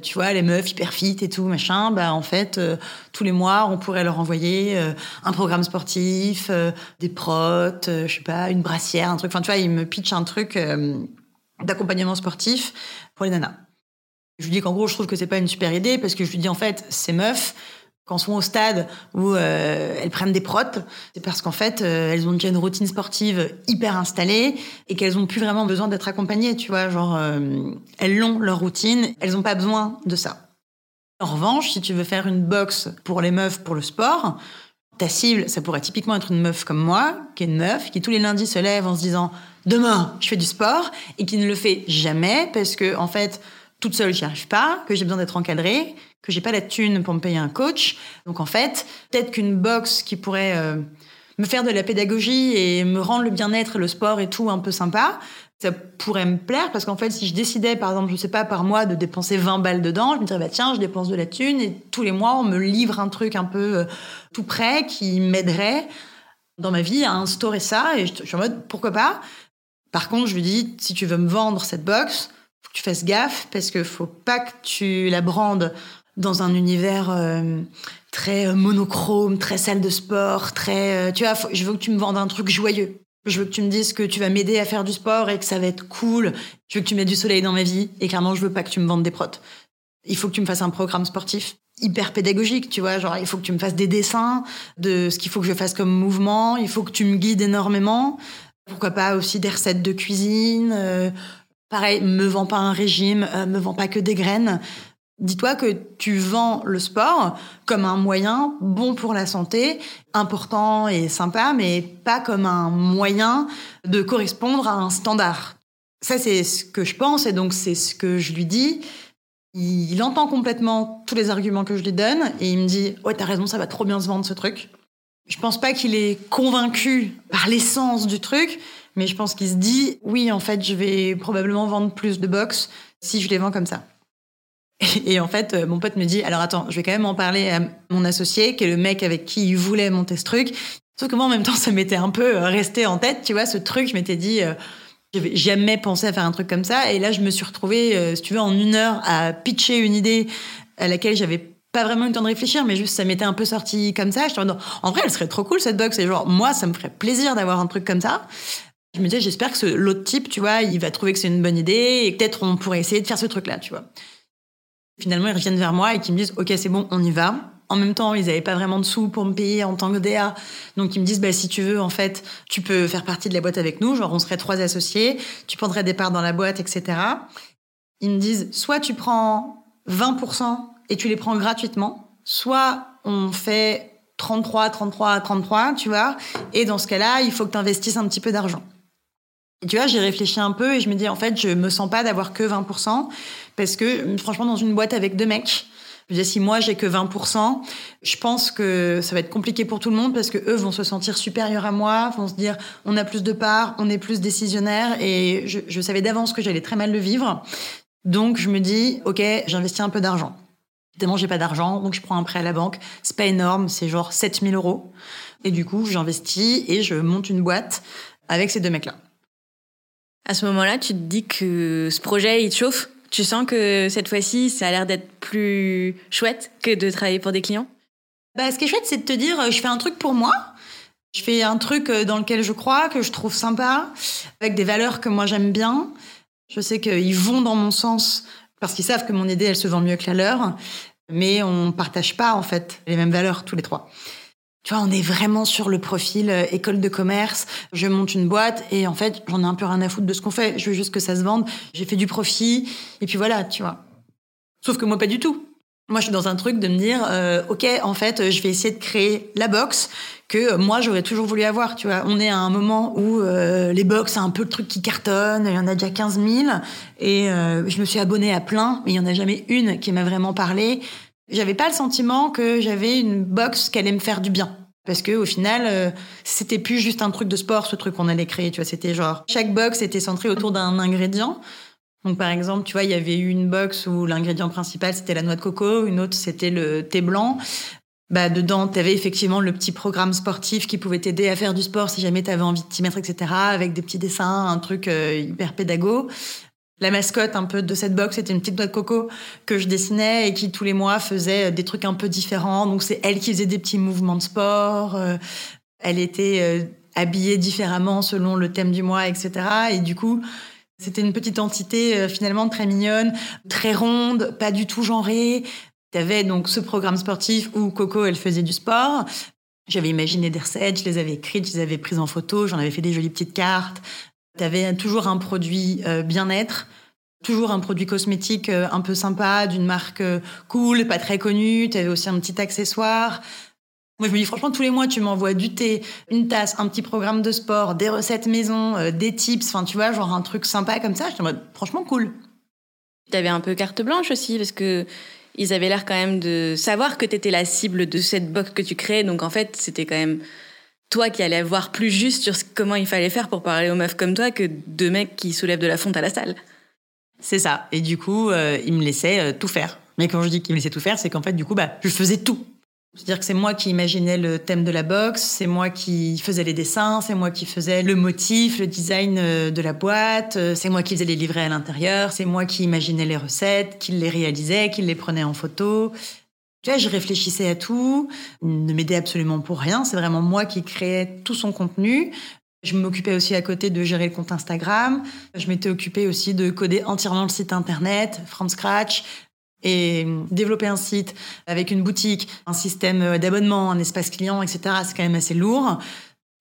Tu vois, les meufs hyper fit et tout, machin, bah en fait, euh, tous les mois, on pourrait leur envoyer euh, un programme sportif, euh, des protes, je sais pas, une brassière, un truc. Enfin, tu vois, il me pitch un truc d'accompagnement sportif pour les nanas. Je lui dis qu'en gros, je trouve que c'est pas une super idée parce que je lui dis en fait, ces meufs, quand sont au stade où euh, elles prennent des protes, c'est parce qu'en fait, euh, elles ont déjà une routine sportive hyper installée et qu'elles ont plus vraiment besoin d'être accompagnées, tu vois. Genre, euh, elles l'ont, leur routine, elles ont pas besoin de ça. En revanche, si tu veux faire une boxe pour les meufs pour le sport, ta cible, ça pourrait typiquement être une meuf comme moi, qui est une meuf, qui tous les lundis se lève en se disant demain, je fais du sport, et qui ne le fait jamais parce que, en fait, toute seule, j'y arrive pas, que j'ai besoin d'être encadrée, que j'ai pas la thune pour me payer un coach. Donc en fait, peut-être qu'une box qui pourrait euh, me faire de la pédagogie et me rendre le bien-être, le sport et tout un peu sympa, ça pourrait me plaire parce qu'en fait, si je décidais, par exemple, je sais pas, par mois de dépenser 20 balles dedans, je me dirais, bah tiens, je dépense de la thune et tous les mois, on me livre un truc un peu euh, tout près qui m'aiderait dans ma vie à instaurer ça et je, je suis en mode, pourquoi pas? Par contre, je lui dis, si tu veux me vendre cette box, faut que tu fasses gaffe parce que faut pas que tu la brandes dans un univers euh, très euh, monochrome, très salle de sport, très euh, tu vois, je veux que tu me vendes un truc joyeux. Je veux que tu me dises que tu vas m'aider à faire du sport et que ça va être cool. Je veux que tu mettes du soleil dans ma vie et clairement je veux pas que tu me vendes des protes. Il faut que tu me fasses un programme sportif hyper pédagogique, tu vois, genre il faut que tu me fasses des dessins de ce qu'il faut que je fasse comme mouvement, il faut que tu me guides énormément. Pourquoi pas aussi des recettes de cuisine, euh, Pareil, me vends pas un régime, euh, me vends pas que des graines. Dis-toi que tu vends le sport comme un moyen bon pour la santé, important et sympa, mais pas comme un moyen de correspondre à un standard. Ça, c'est ce que je pense et donc c'est ce que je lui dis. Il, entend complètement tous les arguments que je lui donne et il me dit Ouais, t'as raison, ça va trop bien se vendre ce truc. Je pense pas qu'il est convaincu par l'essence du truc, mais je pense qu'il se dit oui, en fait, je vais probablement vendre plus de box si je les vends comme ça. Et, en fait, euh, mon pote me dit alors attends, je vais quand même en parler à mon associé, qui est le mec avec qui il voulait monter ce truc. Sauf que moi, en même temps, ça m'était un peu euh, resté en tête, tu vois, ce truc. Je m'étais dit, euh, j'avais jamais pensé à faire un truc comme ça. Et là, je me suis retrouvée, euh, si tu veux, en une heure à pitcher une idée à laquelle j'avais pas vraiment eu le temps de réfléchir, mais juste ça m'était un peu sorti comme ça. En, vrai, elle serait trop cool cette box. Et genre, moi, ça me ferait plaisir d'avoir un truc comme ça. Je me disais, j'espère que l'autre type, tu vois, il va trouver que c'est une bonne idée et peut-être on pourrait essayer de faire ce truc-là, tu vois. Finalement, ils reviennent vers moi et qu'ils me disent, OK, c'est bon, on y va. En même temps, ils n'avaient pas vraiment de sous pour me payer en tant que DA. Donc, ils me disent, bah, si tu veux, en fait, tu peux faire partie de la boîte avec nous. Genre, on serait trois associés. Tu prendrais des parts dans la boîte, etc. Ils me disent, soit tu prends 20% et tu les prends gratuitement, soit on fait 33, 33, 33, tu vois. Et dans ce cas-là, il faut que tu investisses un petit peu d'argent. Et tu vois, j'ai réfléchi un peu et je me dis, en fait, je me sens pas d'avoir que 20%, parce que franchement, dans une boîte avec deux mecs, je veux si moi j'ai que 20%, je pense que ça va être compliqué pour tout le monde parce que eux vont se sentir supérieurs à moi, vont se dire, on a plus de parts, on est plus décisionnaire et je, je savais d'avance que j'allais très mal le vivre. Donc, je me dis, OK, j'investis un peu d'argent. Évidemment, j'ai pas d'argent, donc je prends un prêt à la banque. C'est pas énorme, c'est genre 7000 euros. Et du coup, j'investis et je monte une boîte avec ces deux mecs-là. À ce moment-là, tu te dis que ce projet, il te chauffe? Tu sens que cette fois-ci, ça a l'air d'être plus chouette que de travailler pour des clients? Bah, ce qui est chouette, c'est de te dire, euh, je fais un truc pour moi. Je fais un truc euh, dans lequel je crois, que je trouve sympa, avec des valeurs que moi j'aime bien. Je sais qu'ils vont dans mon sens parce qu'ils savent que mon idée, elle se vend mieux que la leur. Mais on partage pas, en fait, les mêmes valeurs tous les trois. Tu vois, on est vraiment sur le profil euh, école de commerce. Je monte une boîte et en fait, j'en ai un peu rien à foutre de ce qu'on fait. Je veux juste que ça se vende. J'ai fait du profit et puis voilà, tu vois. Sauf que moi, pas du tout. Moi, je suis dans un truc de me dire, euh, ok, en fait, je vais essayer de créer la box que moi j'aurais toujours voulu avoir. Tu vois, on est à un moment où euh, les box, c'est un peu le truc qui cartonne. Il y en a déjà 15 000 et euh, je me suis abonnée à plein, mais il y en a jamais une qui m'a vraiment parlé. J'avais pas le sentiment que j'avais une box qui allait me faire du bien. Parce que au final, euh, c'était plus juste un truc de sport, ce truc qu'on allait créer. Tu vois, c'était genre chaque box était centré autour d'un ingrédient. Donc par exemple, tu vois, il y avait eu une box où l'ingrédient principal c'était la noix de coco, une autre c'était le thé blanc. Bah dedans, tu avais effectivement le petit programme sportif qui pouvait t'aider à faire du sport si jamais tu avais envie de t'y mettre, etc. Avec des petits dessins, un truc euh, hyper pédago. La mascotte un peu de cette box, c'était une petite noix de coco que je dessinais et qui tous les mois faisait des trucs un peu différents. Donc c'est elle qui faisait des petits mouvements de sport. euh, elle était euh, habillée différemment selon le thème du mois, etc. Et du coup, C'était une petite entité euh, finalement très mignonne, très ronde, pas du tout genrée. Tu avais donc ce programme sportif où Coco, elle faisait du sport. J'avais imaginé des recettes, je les avais écrites, je les avais prises en photo, j'en avais fait des jolies petites cartes. Tu avais toujours un produit euh, bien-être, toujours un produit cosmétique euh, un peu sympa, d'une marque euh, cool, pas très connue. Tu avais aussi un petit accessoire. Moi, je me dis, franchement, tous les mois, tu m'envoies du thé, une tasse, un petit programme de sport, des recettes maison, des tips, enfin, tu vois, genre un truc sympa comme ça. J'étais en mode, franchement, cool. Tu avais un peu carte blanche aussi, parce que ils avaient l'air quand même de savoir que tu étais la cible de cette box que tu créais. Donc, en fait, c'était quand même toi qui allais voir plus juste sur comment il fallait faire pour parler aux meufs comme toi que deux mecs qui soulèvent de la fonte à la salle. C'est ça. Et du coup, euh, il me laissait euh, tout faire. Mais quand je dis qu'il me laissait tout faire, c'est qu'en fait, du coup, bah, je faisais tout. C'est-à-dire que c'est moi qui imaginais le thème de la box, c'est moi qui faisais les dessins, c'est moi qui faisais le motif, le design euh, de la boîte, c'est moi qui faisais les livrets à l'intérieur, c'est moi qui imaginais les recettes, qui les réalisais, qui les prenait en photo. Tu vois, je réfléchissais à tout, ne m'aidait absolument pour rien. C'est vraiment moi qui créais tout son contenu. Je m'occupais aussi à côté de gérer le compte Instagram. Je m'étais occupée aussi de coder entièrement le site internet, from scratch, et développer un site avec une boutique, un système d'abonnement, un espace client, etc. C'est quand même assez lourd.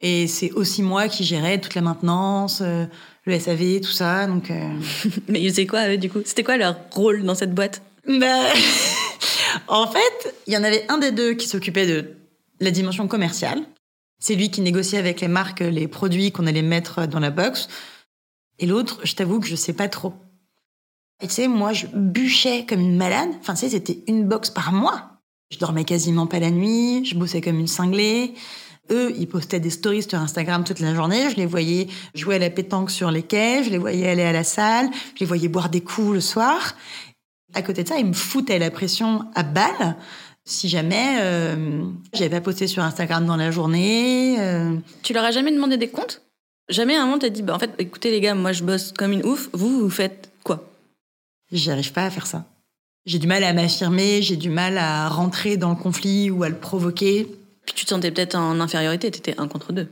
Et c'est aussi moi qui gérais toute la maintenance, euh, le SAV, tout ça. Donc, euh. Mais ils faisaient quoi, eux, du coup? C'était quoi leur rôle dans cette boîte? Bah... En fait, il y en avait un des deux qui s'occupait de la dimension commerciale. C'est lui qui négociait avec les marques les produits qu'on allait mettre dans la box. Et l'autre, je t'avoue que je sais pas trop. Et tu sais, moi, je bûchais comme une malade. Enfin, tu sais, c'était une box par mois. Je dormais quasiment pas la nuit, je bossais comme une cinglée. Eux, ils postaient des stories sur Instagram toute la journée. Je les voyais jouer à la pétanque sur les quais, je les voyais aller à la salle, je les voyais boire des coups le soir. À côté de ça, ils me foutaient la pression à balle si jamais euh, j'avais pas posté sur Instagram dans la journée. Euh. Tu leur as jamais demandé des comptes? Jamais un moment t'as dit bah en fait écoutez les gars moi je bosse comme une ouf vous vous faites quoi? J'arrive pas à faire ça. J'ai du mal à m'affirmer, j'ai du mal à rentrer dans le conflit ou à le provoquer. Puis tu te sentais peut-être en infériorité, t'étais un contre deux.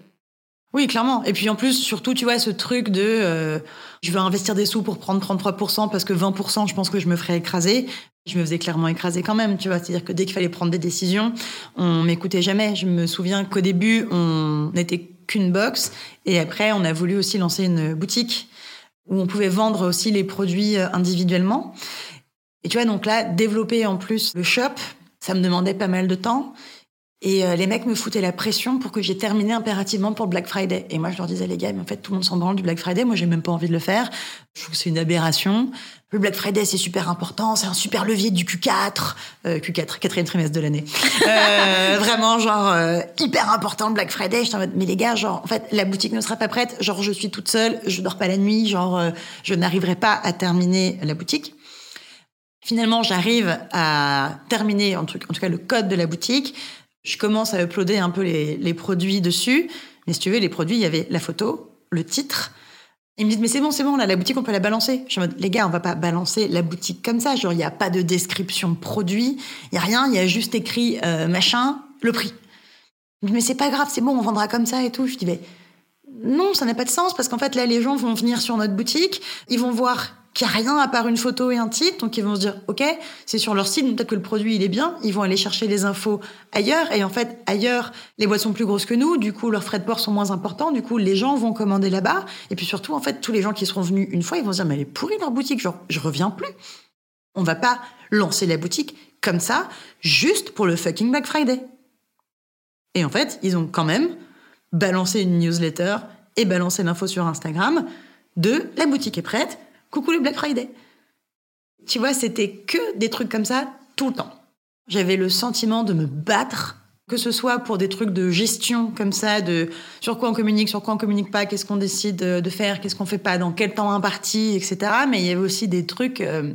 Oui, clairement. Et puis en plus, surtout, tu vois, ce truc de euh, je veux investir des sous pour prendre 33% parce que 20%, je pense que je me ferais écraser. Je me faisais clairement écraser quand même, tu vois. C'est-à-dire que dès qu'il fallait prendre des décisions, on m'écoutait jamais. Je me souviens qu'au début, on n'était qu'une box. Et après, on a voulu aussi lancer une boutique où on pouvait vendre aussi les produits euh, individuellement. Et tu vois, donc là, développer en plus le shop, ça me demandait pas mal de temps. Et euh, les mecs me foutaient la pression pour que j'ai terminé impérativement pour le Black Friday. Et moi, je leur disais, les gars, mais en fait, tout le monde s'en branle du Black Friday. Moi, j'ai même pas envie de le faire. Je trouve que c'est une aberration. Le Black Friday, c'est super important. C'est un super levier du Q4. Euh, Q4, quatrième trimestre de l'année. Euh, vraiment, genre, euh, hyper important le Black Friday. Je en mode, mais les gars, genre, en fait, la boutique ne sera pas prête. Genre, je suis toute seule. Je dors pas la nuit. Genre, je n'arriverai pas à terminer la boutique. Finalement, j'arrive à terminer, en tout cas, le code de la boutique je commence à uploader un peu les, produits dessus. Mais si tu veux, les produits, il y avait la photo, le titre. Ils me disent, mais c'est bon, c'est bon, là, la boutique, on peut la balancer. Je suis en mode, les gars, on va pas balancer la boutique comme ça. Genre, il n'y a pas de description produit, il n'y a rien, il y a juste écrit euh, machin, le prix. Ils me disent, mais c'est pas grave, c'est bon, on vendra comme ça et tout. Je dis, mais non, ça n'a pas de sens parce qu'en fait, là, les gens vont venir sur notre boutique, ils vont voir qu'il n'y a rien à part une photo et un titre. Donc, ils vont se dire, OK, c'est sur leur site, peut-être que le produit, il est bien. Ils vont aller chercher les infos ailleurs. Et en fait, ailleurs, les boîtes sont plus grosses que nous. Du coup, leurs frais de port sont moins importants. Du coup, les gens vont commander là-bas. Et puis surtout, en fait, tous les gens qui seront venus une fois, ils vont se dire, mais elle est pourrie leur boutique. Genre, je reviens plus. On va pas lancer la boutique comme ça, juste pour le fucking Black Friday. Et en fait, ils ont quand même balancé une newsletter et balancé l'info sur Instagram de la boutique est prête coucou le Black Friday. Tu vois, c'était que des trucs comme ça tout le temps. J'avais le sentiment de me battre, que ce soit pour des trucs de gestion comme ça, de sur quoi on communique, sur quoi on communique pas, qu'est-ce qu'on décide de faire, qu'est-ce qu'on fait pas, dans quel temps imparti, etc. Mais il y avait aussi des trucs. Euh,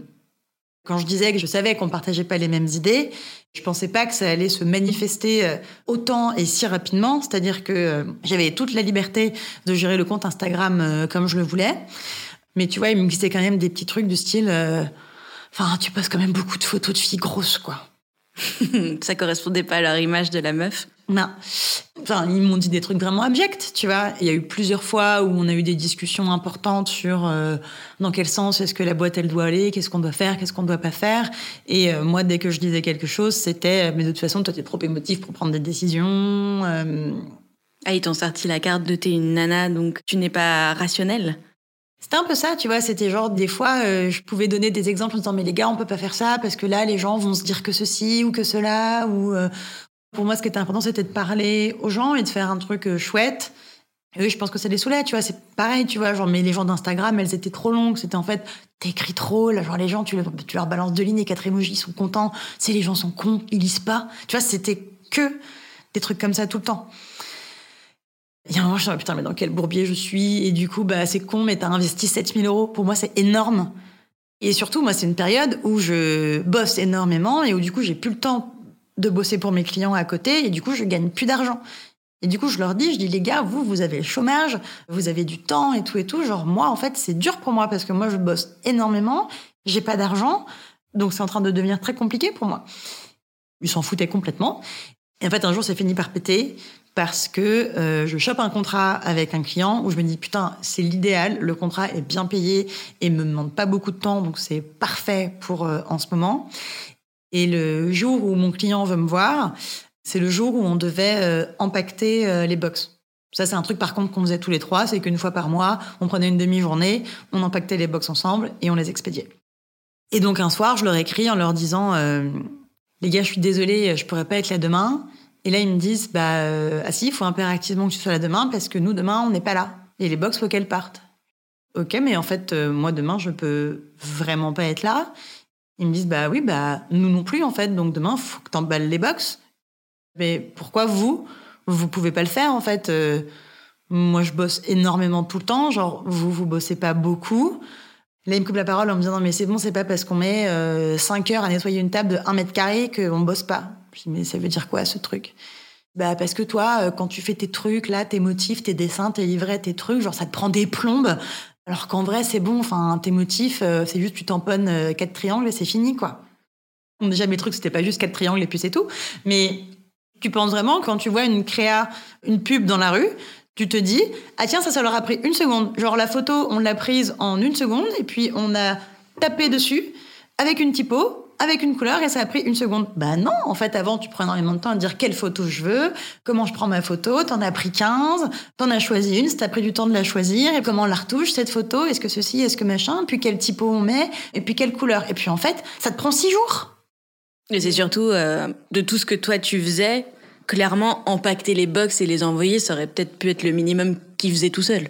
quand je disais que je savais qu'on partageait pas les mêmes idées, je pensais pas que ça allait se manifester euh, autant et si rapidement. C'est-à-dire que euh, j'avais toute la liberté de gérer le compte Instagram comme je le voulais. Mais tu vois, il me glissait quand même des petits trucs du style. Euh, enfin, tu passes quand même beaucoup de photos de filles grosses, quoi. ça correspondait pas à leur image de la meuf Non. Enfin, ils m'ont dit des trucs vraiment abjects, tu vois. Il y a eu plusieurs fois où on a eu des discussions importantes sur euh, dans quel sens est-ce que la boîte elle doit aller, qu'est-ce qu'on doit faire, qu'est-ce qu'on doit pas faire. Et euh, moi, dès que je disais quelque chose, c'était mais de toute façon, toi, t'es trop émotif pour prendre des décisions. Euh, Ah, ils t'ont sorti la carte de t'es une nana, donc tu n'es pas rationnelle. C'était un peu ça, tu vois. C'était genre des fois, euh, je pouvais donner des exemples en disant mais les gars, on peut pas faire ça parce que là, les gens vont se dire que ceci ou que cela. Ou euh, pour moi, ce qui était important, c'était de parler aux gens et de faire un truc euh, chouette. Et oui, je pense que ça les saoulait, tu vois. C'est pareil, tu vois. Genre, mais les gens d'Instagram, elles étaient trop longues. C'était en fait, t'écris trop. Là, genre, les gens, tu tu leur balances deux lignes et quatre emojis, ils sont contents. C'est les gens sont cons, ils lisent pas. Tu vois, c'était que des trucs comme ça tout le temps. Il y a un moment, je me dis, putain, mais dans quel bourbier je suis? Et du coup, bah, c'est con, mais t'as investi 7000 euros. Pour moi, c'est énorme. Et surtout, moi, c'est une période où je bosse énormément et où du coup, j'ai plus le temps de bosser pour mes clients à côté et du coup, je gagne plus d'argent. Et du coup, je leur dis, je dis, les gars, vous, vous avez le chômage, vous avez du temps et tout et tout. Genre, moi, en fait, c'est dur pour moi parce que moi, je bosse énormément, j'ai pas d'argent, donc c'est en train de devenir très compliqué pour moi. Ils s'en foutaient complètement. Et en fait, un jour, c'est fini par péter parce que euh, je chope un contrat avec un client où je me dis putain c'est l'idéal, le contrat est bien payé et me demande pas beaucoup de temps donc c'est parfait pour euh, en ce moment. Et le jour où mon client veut me voir, c'est le jour où on devait euh, euh, les box. Ça c'est un truc par contre qu'on faisait tous les trois, c'est qu'une fois par mois, on prenait une demi-journée, on empaquetait les box ensemble et on les expédiait. Et donc un soir, je leur écris en leur disant les gars, je suis désolée, je pourrais pas être là demain. Et là, ils me disent, bah, euh, ah si, il faut impérativement que tu sois là demain parce que nous, demain, on n'est pas là. Et les box, faut qu'elles partent. Ok, mais en fait, euh, moi, demain, je peux vraiment pas être là. Ils me disent, bah oui, bah, nous non plus, en fait. Donc demain, faut que t'emballes les box. Mais pourquoi vous, vous pouvez pas le faire, en fait Euh, Moi, je bosse énormément tout le temps. Genre, vous, vous bossez pas beaucoup. Là, il me coupe la parole en me disant, non, mais c'est bon, c'est pas parce qu'on met 5 heures à nettoyer une table de 1 mètre carré qu'on bosse pas. Mais ça veut dire quoi, ce truc? Bah, parce que toi, euh, quand tu fais tes trucs, là, tes motifs, tes dessins, tes livrets, tes trucs, genre, ça te prend des plombes. Alors qu'en vrai, c'est bon, enfin, tes motifs, euh, c'est juste, tu tamponnes euh, quatre triangles et c'est fini, quoi. Déjà, mes trucs, c'était pas juste quatre triangles et puis c'est tout. Mais tu penses vraiment, quand tu vois une créa, une pub dans la rue, tu te dis, ah tiens, ça, ça leur a pris une seconde. Genre, la photo, on l'a prise en une seconde, et puis on a tapé dessus avec une typo, avec une couleur, et ça a pris une seconde. Bah non, en fait, avant, tu prends énormément de temps à dire quelle photo je veux, comment je prends ma photo, t'en as pris 15, t'en as choisi une, t'as pris du temps de la choisir, et comment on la retouche, cette photo, est-ce que ceci, est-ce que machin, puis quel typo on met, et puis quelle couleur. Et puis en fait, ça te prend six jours. Et c'est surtout euh, de tout ce que toi tu faisais, clairement, empaqueter les box et les envoyer, ça aurait peut-être pu être le minimum qu'ils faisaient tout seuls.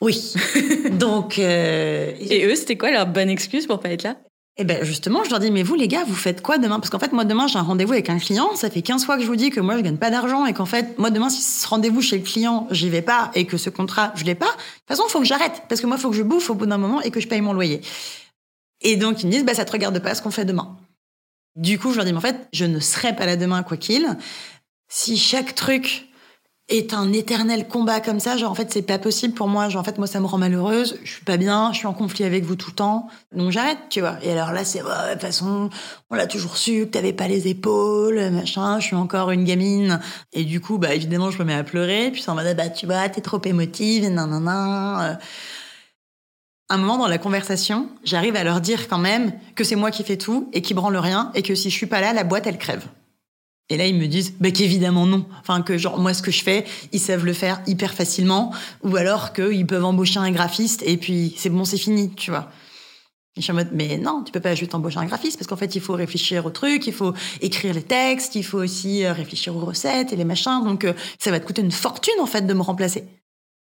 Oui. Donc, euh, Et eux, c'était quoi leur bonne excuse pour pas être là? Et ben justement, je leur dis, mais vous les gars, vous faites quoi demain? Parce qu'en fait, moi demain, j'ai un rendez-vous avec un client. Ça fait 15 fois que je vous dis que moi, je gagne pas d'argent et qu'en fait, moi demain, si ce rendez-vous chez le client, j'y vais pas et que ce contrat, je l'ai pas, de toute façon, faut que j'arrête. Parce que moi, faut que je bouffe au bout d'un moment et que je paye mon loyer. Et donc, ils me disent, bah, ça te regarde pas ce qu'on fait demain. Du coup, je leur dis, mais en fait, je ne serai pas là demain, quoi qu'il. Si chaque truc est un éternel combat comme ça, genre en fait c'est pas possible pour moi, genre en fait moi ça me rend malheureuse, je suis pas bien, je suis en conflit avec vous tout le temps, donc j'arrête, tu vois. Et alors là c'est ouais, de toute façon on l'a toujours su que t'avais pas les épaules, machin, je suis encore une gamine, et du coup bah évidemment je me mets à pleurer, puis c'est en mode bah tu vois t'es trop émotive, nanana. Un moment dans la conversation, j'arrive à leur dire quand même que c'est moi qui fais tout et qui branle rien, et que si je suis pas là la boîte elle crève. Et là, ils me disent bah, qu'évidemment non. Enfin, que genre, moi, ce que je fais, ils savent le faire hyper facilement. Ou alors qu'ils peuvent embaucher un graphiste et puis c'est bon, c'est fini, tu vois. Et je suis en mode, mais non, tu peux pas juste embaucher un graphiste parce qu'en fait, il faut réfléchir au truc, il faut écrire les textes, il faut aussi euh, réfléchir aux recettes et les machins. Donc, euh, ça va te coûter une fortune, en fait, de me remplacer.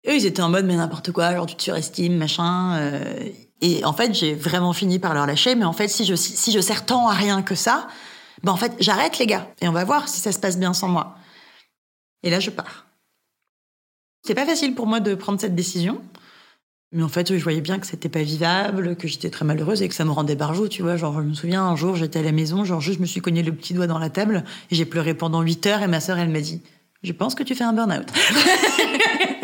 Eux, ils étaient en mode, mais n'importe quoi, genre, tu te surestimes, machin. euh. Et en fait, j'ai vraiment fini par leur lâcher. Mais en fait, si je, si je sers tant à rien que ça, ben en fait, j'arrête les gars et on va voir si ça se passe bien sans moi. Et là, je pars. C'est pas facile pour moi de prendre cette décision. Mais en fait, je voyais bien que c'était pas vivable, que j'étais très malheureuse et que ça me rendait barjot, tu vois. Genre, je me souviens, un jour, j'étais à la maison, genre, je me suis cogné le petit doigt dans la table et j'ai pleuré pendant 8 heures et ma sœur, elle m'a dit, je pense que tu fais un burn-out.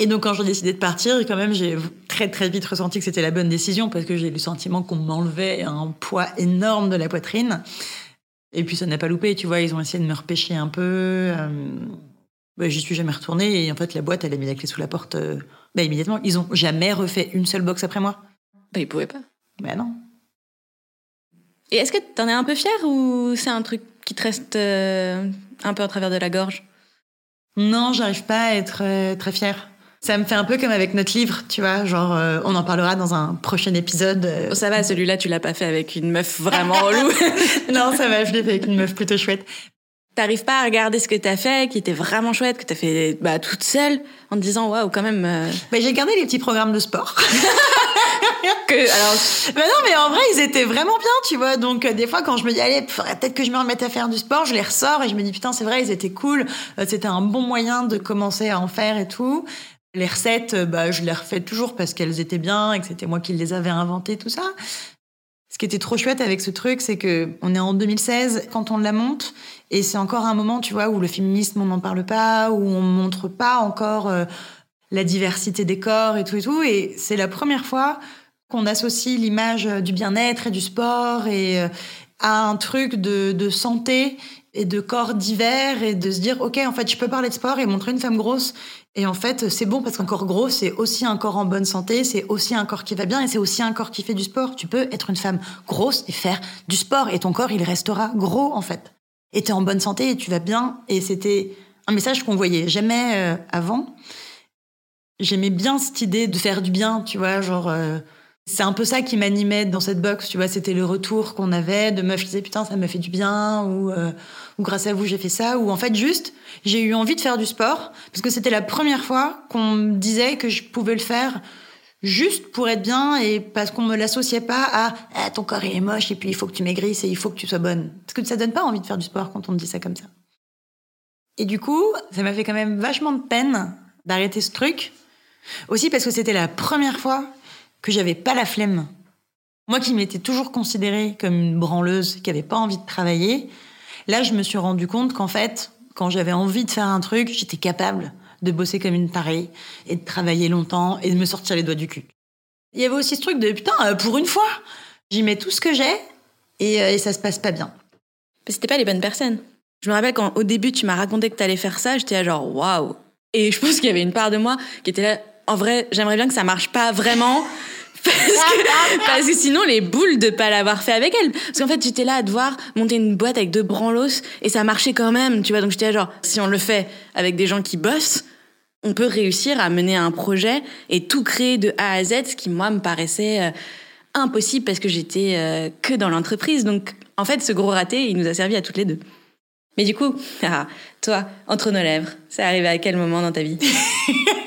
Et donc, quand j'ai décidé de partir, quand même, j'ai très, très vite ressenti que c'était la bonne décision parce que j'ai eu le sentiment qu'on m'enlevait un poids énorme de la poitrine. Et puis ça n'a pas loupé, tu vois, ils ont essayé de me repêcher un peu. Euh... Bah, J'y suis jamais retournée et en fait la boîte, elle a mis la clé sous la porte euh, bah, immédiatement. Ils ont jamais refait une seule box après moi. Bah, ils pouvaient pas. Bah non. Et est-ce que t'en es un peu fier ou c'est un truc qui te reste euh, un peu au travers de la gorge? Non, j'arrive pas à être euh, très fière. Ça me fait un peu comme avec notre livre, tu vois, genre euh, on en parlera dans un prochain épisode. euh. Oh, Ça va, celui-là, tu l'as pas fait avec une meuf vraiment relou. non, ça va, je l'ai fait avec une meuf plutôt chouette. T'arrives pas à regarder ce que t'as fait, qui était vraiment chouette, que t'as fait bah, toute seule, en te disant waouh, quand même. euh, Bah, j'ai gardé les petits programmes de sport. que, alors, Bah non, mais en vrai, ils étaient vraiment bien, tu vois. Donc, euh, des fois, quand je me dis, allez, faudrait peut-être que je me remette à faire du sport, je les ressors et je me dis, putain, c'est vrai, ils étaient cool. Euh, C'était un bon moyen de commencer à en faire et tout. Les recettes, euh, bah, je les refais toujours parce qu'elles étaient bien et que c'était moi qui les avais inventées, tout ça. Ce qui était trop chouette avec ce truc, c'est que on est en 2016 quand on la monte et c'est encore un moment, tu vois, où le féminisme on n'en parle pas, où on montre pas encore euh, la diversité des corps et tout et tout. Et c'est la première fois qu'on associe l'image euh, du bien-être et du sport et à un truc de santé et de corps divers et de se dire ok en fait je peux parler de sport et montrer une femme grosse et en fait c'est bon parce qu'un corps gros c'est aussi un corps en bonne santé c'est aussi un corps qui va bien et c'est aussi un corps qui fait du sport. Tu peux être une femme grosse et faire du sport et ton corps il restera gros en fait. Et t'es en bonne santé et tu vas bien. Et c'était un message qu'on voyait jamais euh, avant. J'aimais bien cette idée de faire du bien tu vois genre euh, c'est un peu ça qui m'animait dans cette box, tu vois. C'était le retour qu'on avait de meufs qui disaient putain, ça me fait du bien, ou, euh, ou grâce à vous, j'ai fait ça, ou en fait, juste, j'ai eu envie de faire du sport, parce que c'était la première fois qu'on me disait que je pouvais le faire juste pour être bien et parce qu'on me l'associait pas à Ah, ton corps il est moche et puis il faut que tu maigrisses et il faut que tu sois bonne. Parce que ça donne pas envie de faire du sport quand on te dit ça comme ça. Et du coup, ça m'a fait quand même vachement de peine d'arrêter ce truc. Aussi parce que c'était la première fois que j'avais pas la flemme. Moi qui m'étais toujours considérée comme une branleuse, qui avait pas envie de travailler, là je me suis rendu compte qu'en fait, quand j'avais envie de faire un truc, j'étais capable de bosser comme une tarée et de travailler longtemps et de me sortir les doigts du cul. Il y avait aussi ce truc de putain, euh, pour une fois, j'y mets tout ce que j'ai et, euh, et ça se passe pas bien. Mais c'était pas les bonnes personnes. Je me rappelle quand au début tu m'as raconté que t'allais faire ça, j'étais genre waouh. Et je pense qu'il y avait une part de moi qui était là. En vrai, j'aimerais bien que ça marche pas vraiment. Parce que, sinon, les boules de pas l'avoir fait avec elle. Parce qu'en fait, j'étais là à devoir monter une boîte avec deux branlos et ça marchait quand même, tu vois. Donc j'étais là genre, si on le fait avec des gens qui bossent, on peut réussir à mener un projet et tout créer de A à Z, ce qui moi me paraissait euh, impossible parce que j'étais euh, que dans l'entreprise. Donc en fait, ce gros raté, il nous a servi à toutes les deux. Mais du coup, ah, toi, entre nos lèvres, c'est arrivé à quel moment dans ta vie?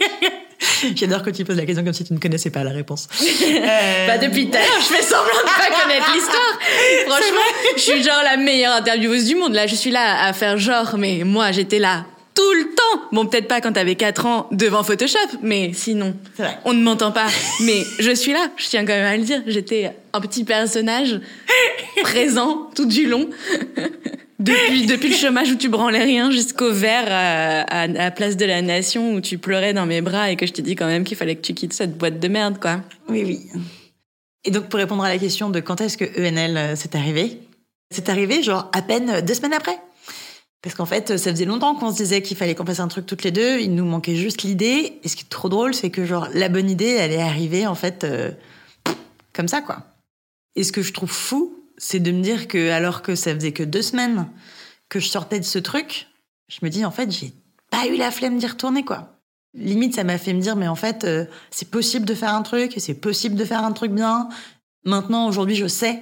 J'adore que tu poses la question comme si tu ne connaissais pas la réponse. Euh, Bah depuis tout à l'heure, je fais semblant de pas connaître l'histoire. Franchement, je suis genre la meilleure intervieweuse du monde. Là, je suis là à faire genre, mais moi, j'étais là tout le temps. Bon, peut-être pas quand t'avais 4 ans devant Photoshop, mais sinon, vrai. on ne m'entend pas. Mais je suis là, je tiens quand même à le dire. J'étais un petit personnage présent tout du long. Depuis, le chômage où tu branlais rien jusqu'au verre à, à, à la place de la nation où tu pleurais dans mes bras et que je t'ai dit quand même qu'il fallait que tu quittes cette boîte de merde, quoi. Oui, oui. Et donc, pour répondre à la question de quand est-ce que ENL euh, s'est arrivé, c'est arrivé genre à peine deux semaines après. Parce qu'en fait, ça faisait longtemps qu'on se disait qu'il fallait qu'on fasse un truc toutes les deux. Il nous manquait juste l'idée. Et ce qui est trop drôle, c'est que genre la bonne idée, elle est arrivée en fait euh, comme ça, quoi. Et ce que je trouve fou, c'est de me dire que alors que ça faisait que deux semaines que je sortais de ce truc, je me dis en fait, j'ai pas eu la flemme d'y retourner, quoi. Limite, ça m'a fait me dire, mais en fait, euh, c'est possible de faire un truc, c'est possible de faire un truc bien. Maintenant, aujourd'hui, je sais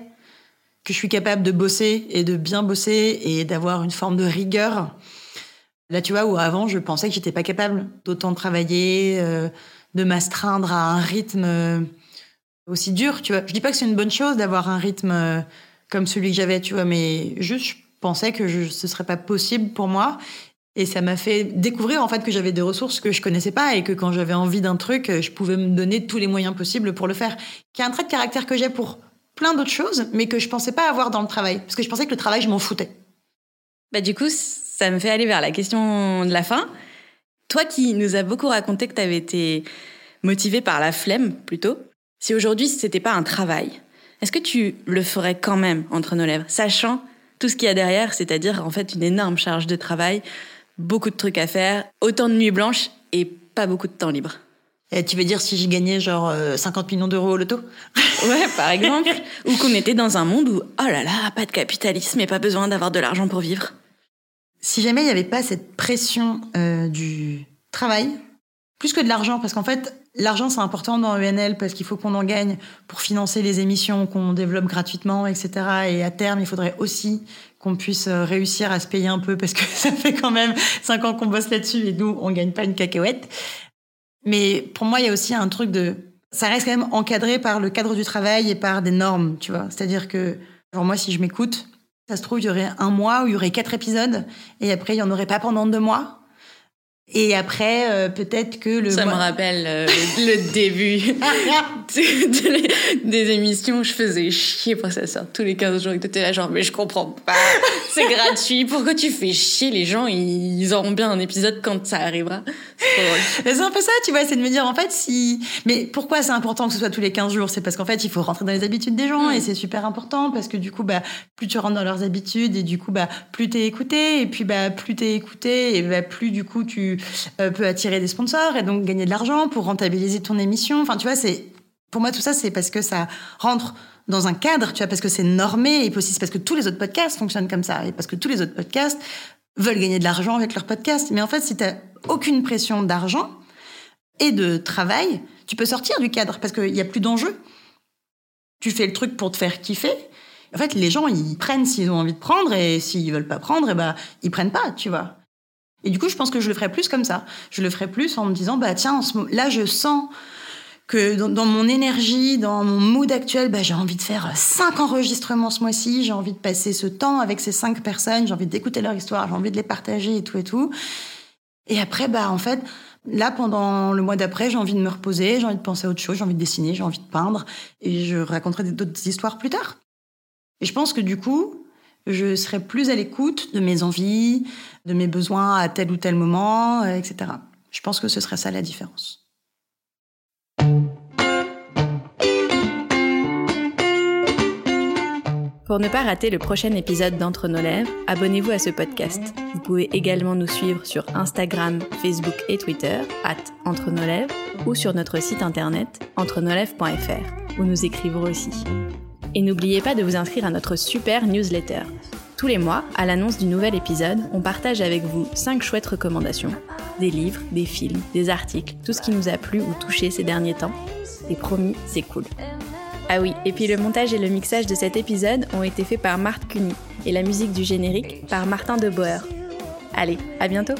que je suis capable de bosser et de bien bosser et d'avoir une forme de rigueur. Là, tu vois, où avant, je pensais que j'étais pas capable d'autant travailler, euh, de m'astreindre à un rythme euh, aussi dur, tu vois. Je dis pas que c'est une bonne chose d'avoir un rythme comme celui que j'avais, tu vois, mais juste, je pensais que ce serait pas possible pour moi. Et ça m'a fait découvrir en fait que j'avais des ressources que je connaissais pas et que quand j'avais envie d'un truc, je pouvais me donner tous les moyens possibles pour le faire. Qui est un trait de caractère que j'ai pour plein d'autres choses, mais que je pensais pas avoir dans le travail. Parce que je pensais que le travail, je m'en foutais. Bah du coup, ça me fait aller vers la question de la fin. Toi qui nous as beaucoup raconté que tu avais été motivé par la flemme plutôt, si aujourd'hui c'était pas un travail, est-ce que tu le ferais quand même entre nos lèvres, sachant tout ce qu'il y a derrière, c'est-à-dire en fait une énorme charge de travail, beaucoup de trucs à faire, autant de nuits blanches et pas beaucoup de temps libre? Et tu veux dire si j'ai gagné genre euh, 50 millions d'euros au loto? Ouais, par exemple. Ou qu'on était dans un monde où, oh là là, pas de capitalisme et pas besoin d'avoir de l'argent pour vivre. Si jamais il n'y avait pas cette pression euh, du travail, plus que de l'argent, parce qu'en fait, l'argent c'est important dans ENL parce qu'il faut qu'on en gagne pour financer les émissions qu'on développe gratuitement, etc. Et à terme, il faudrait aussi qu'on puisse euh, réussir à se payer un peu parce que ça fait quand même cinq ans qu'on bosse là-dessus et nous, on gagne pas une cacahuète. Mais pour moi, il y a aussi un truc de... Ça reste quand même encadré par le cadre du travail et par des normes, tu vois. C'est-à-dire que, genre moi, si je m'écoute, ça se trouve, il y aurait un mois où il y aurait quatre épisodes et après, il n'y en aurait pas pendant deux mois. Et après, euh, peut-être que le... Ça me rappelle euh, le, le début de- de- des émissions. Je faisais chier pour que ça sorte tous les 15 jours. Et t'étais là genre, mais je comprends pas. C'est gratuit. Pourquoi tu fais chier les gens? Ils auront bien un épisode quand ça arrivera. C'est un peu ça, tu vois, c'est de me dire en fait si. Mais pourquoi c'est important que ce soit tous les 15 jours? C'est parce qu'en fait, il faut rentrer dans les habitudes des gens Mm. et c'est super important parce que du coup, bah, plus tu rentres dans leurs habitudes et du coup, bah, plus t'es écouté et puis bah, plus t'es écouté et bah, plus du coup tu euh, peux attirer des sponsors et donc gagner de l'argent pour rentabiliser ton émission. Enfin, tu vois, c'est pour moi tout ça, c'est parce que ça rentre dans un cadre, tu parce que c'est normé et aussi c'est parce que tous les autres podcasts fonctionnent comme ça et parce que tous les autres podcasts veulent gagner de l'argent avec leur podcast. Mais en fait, si t'as aucune pression d'argent et de travail, tu peux sortir du cadre parce qu'il n'y a plus d'enjeu. Tu fais le truc pour te faire kiffer. En fait, les gens, ils prennent s'ils ont envie de prendre et s'ils veulent pas prendre, eh ben, ils prennent pas, tu vois. Et du coup, je pense que je le ferais plus comme ça. Je le ferais plus en me disant, bah tiens, là, je sens que dans, mon énergie, dans mon mood actuel, bah, j'ai envie de faire cinq enregistrements ce mois-ci, j'ai envie de passer ce temps avec ces cinq personnes, j'ai envie d'écouter leur histoire, j'ai envie de les partager et tout et tout. Et après, bah, en fait, là, pendant le mois d'après, j'ai envie de me reposer, j'ai envie de penser à autre chose, j'ai envie de dessiner, j'ai envie de peindre, et je raconterai d'autres histoires plus tard. Et je pense que du coup, je serai plus à l'écoute de mes envies, de mes besoins à tel ou tel moment, euh, etc. Je pense que ce serait ça la différence. Pour ne pas rater le prochain épisode d'Entre nos lèvres, abonnez-vous à ce podcast. Vous pouvez également nous suivre sur Instagram, Facebook et Twitter, at Entre nos lèvres, ou sur notre site internet entrenolèvres.fr, où nous écrivons aussi. Et n'oubliez pas de vous inscrire à notre super newsletter. Tous les mois, à l'annonce du nouvel épisode, on partage avec vous 5 chouettes recommandations. Des livres, des films, des articles, tout ce qui nous a plu ou touché ces derniers temps. Et promis, c'est cool. Ah oui, et puis le montage et le mixage de cet épisode ont été faits par Marthe Cuny et la musique du générique par Martin de Boer. Allez, à bientôt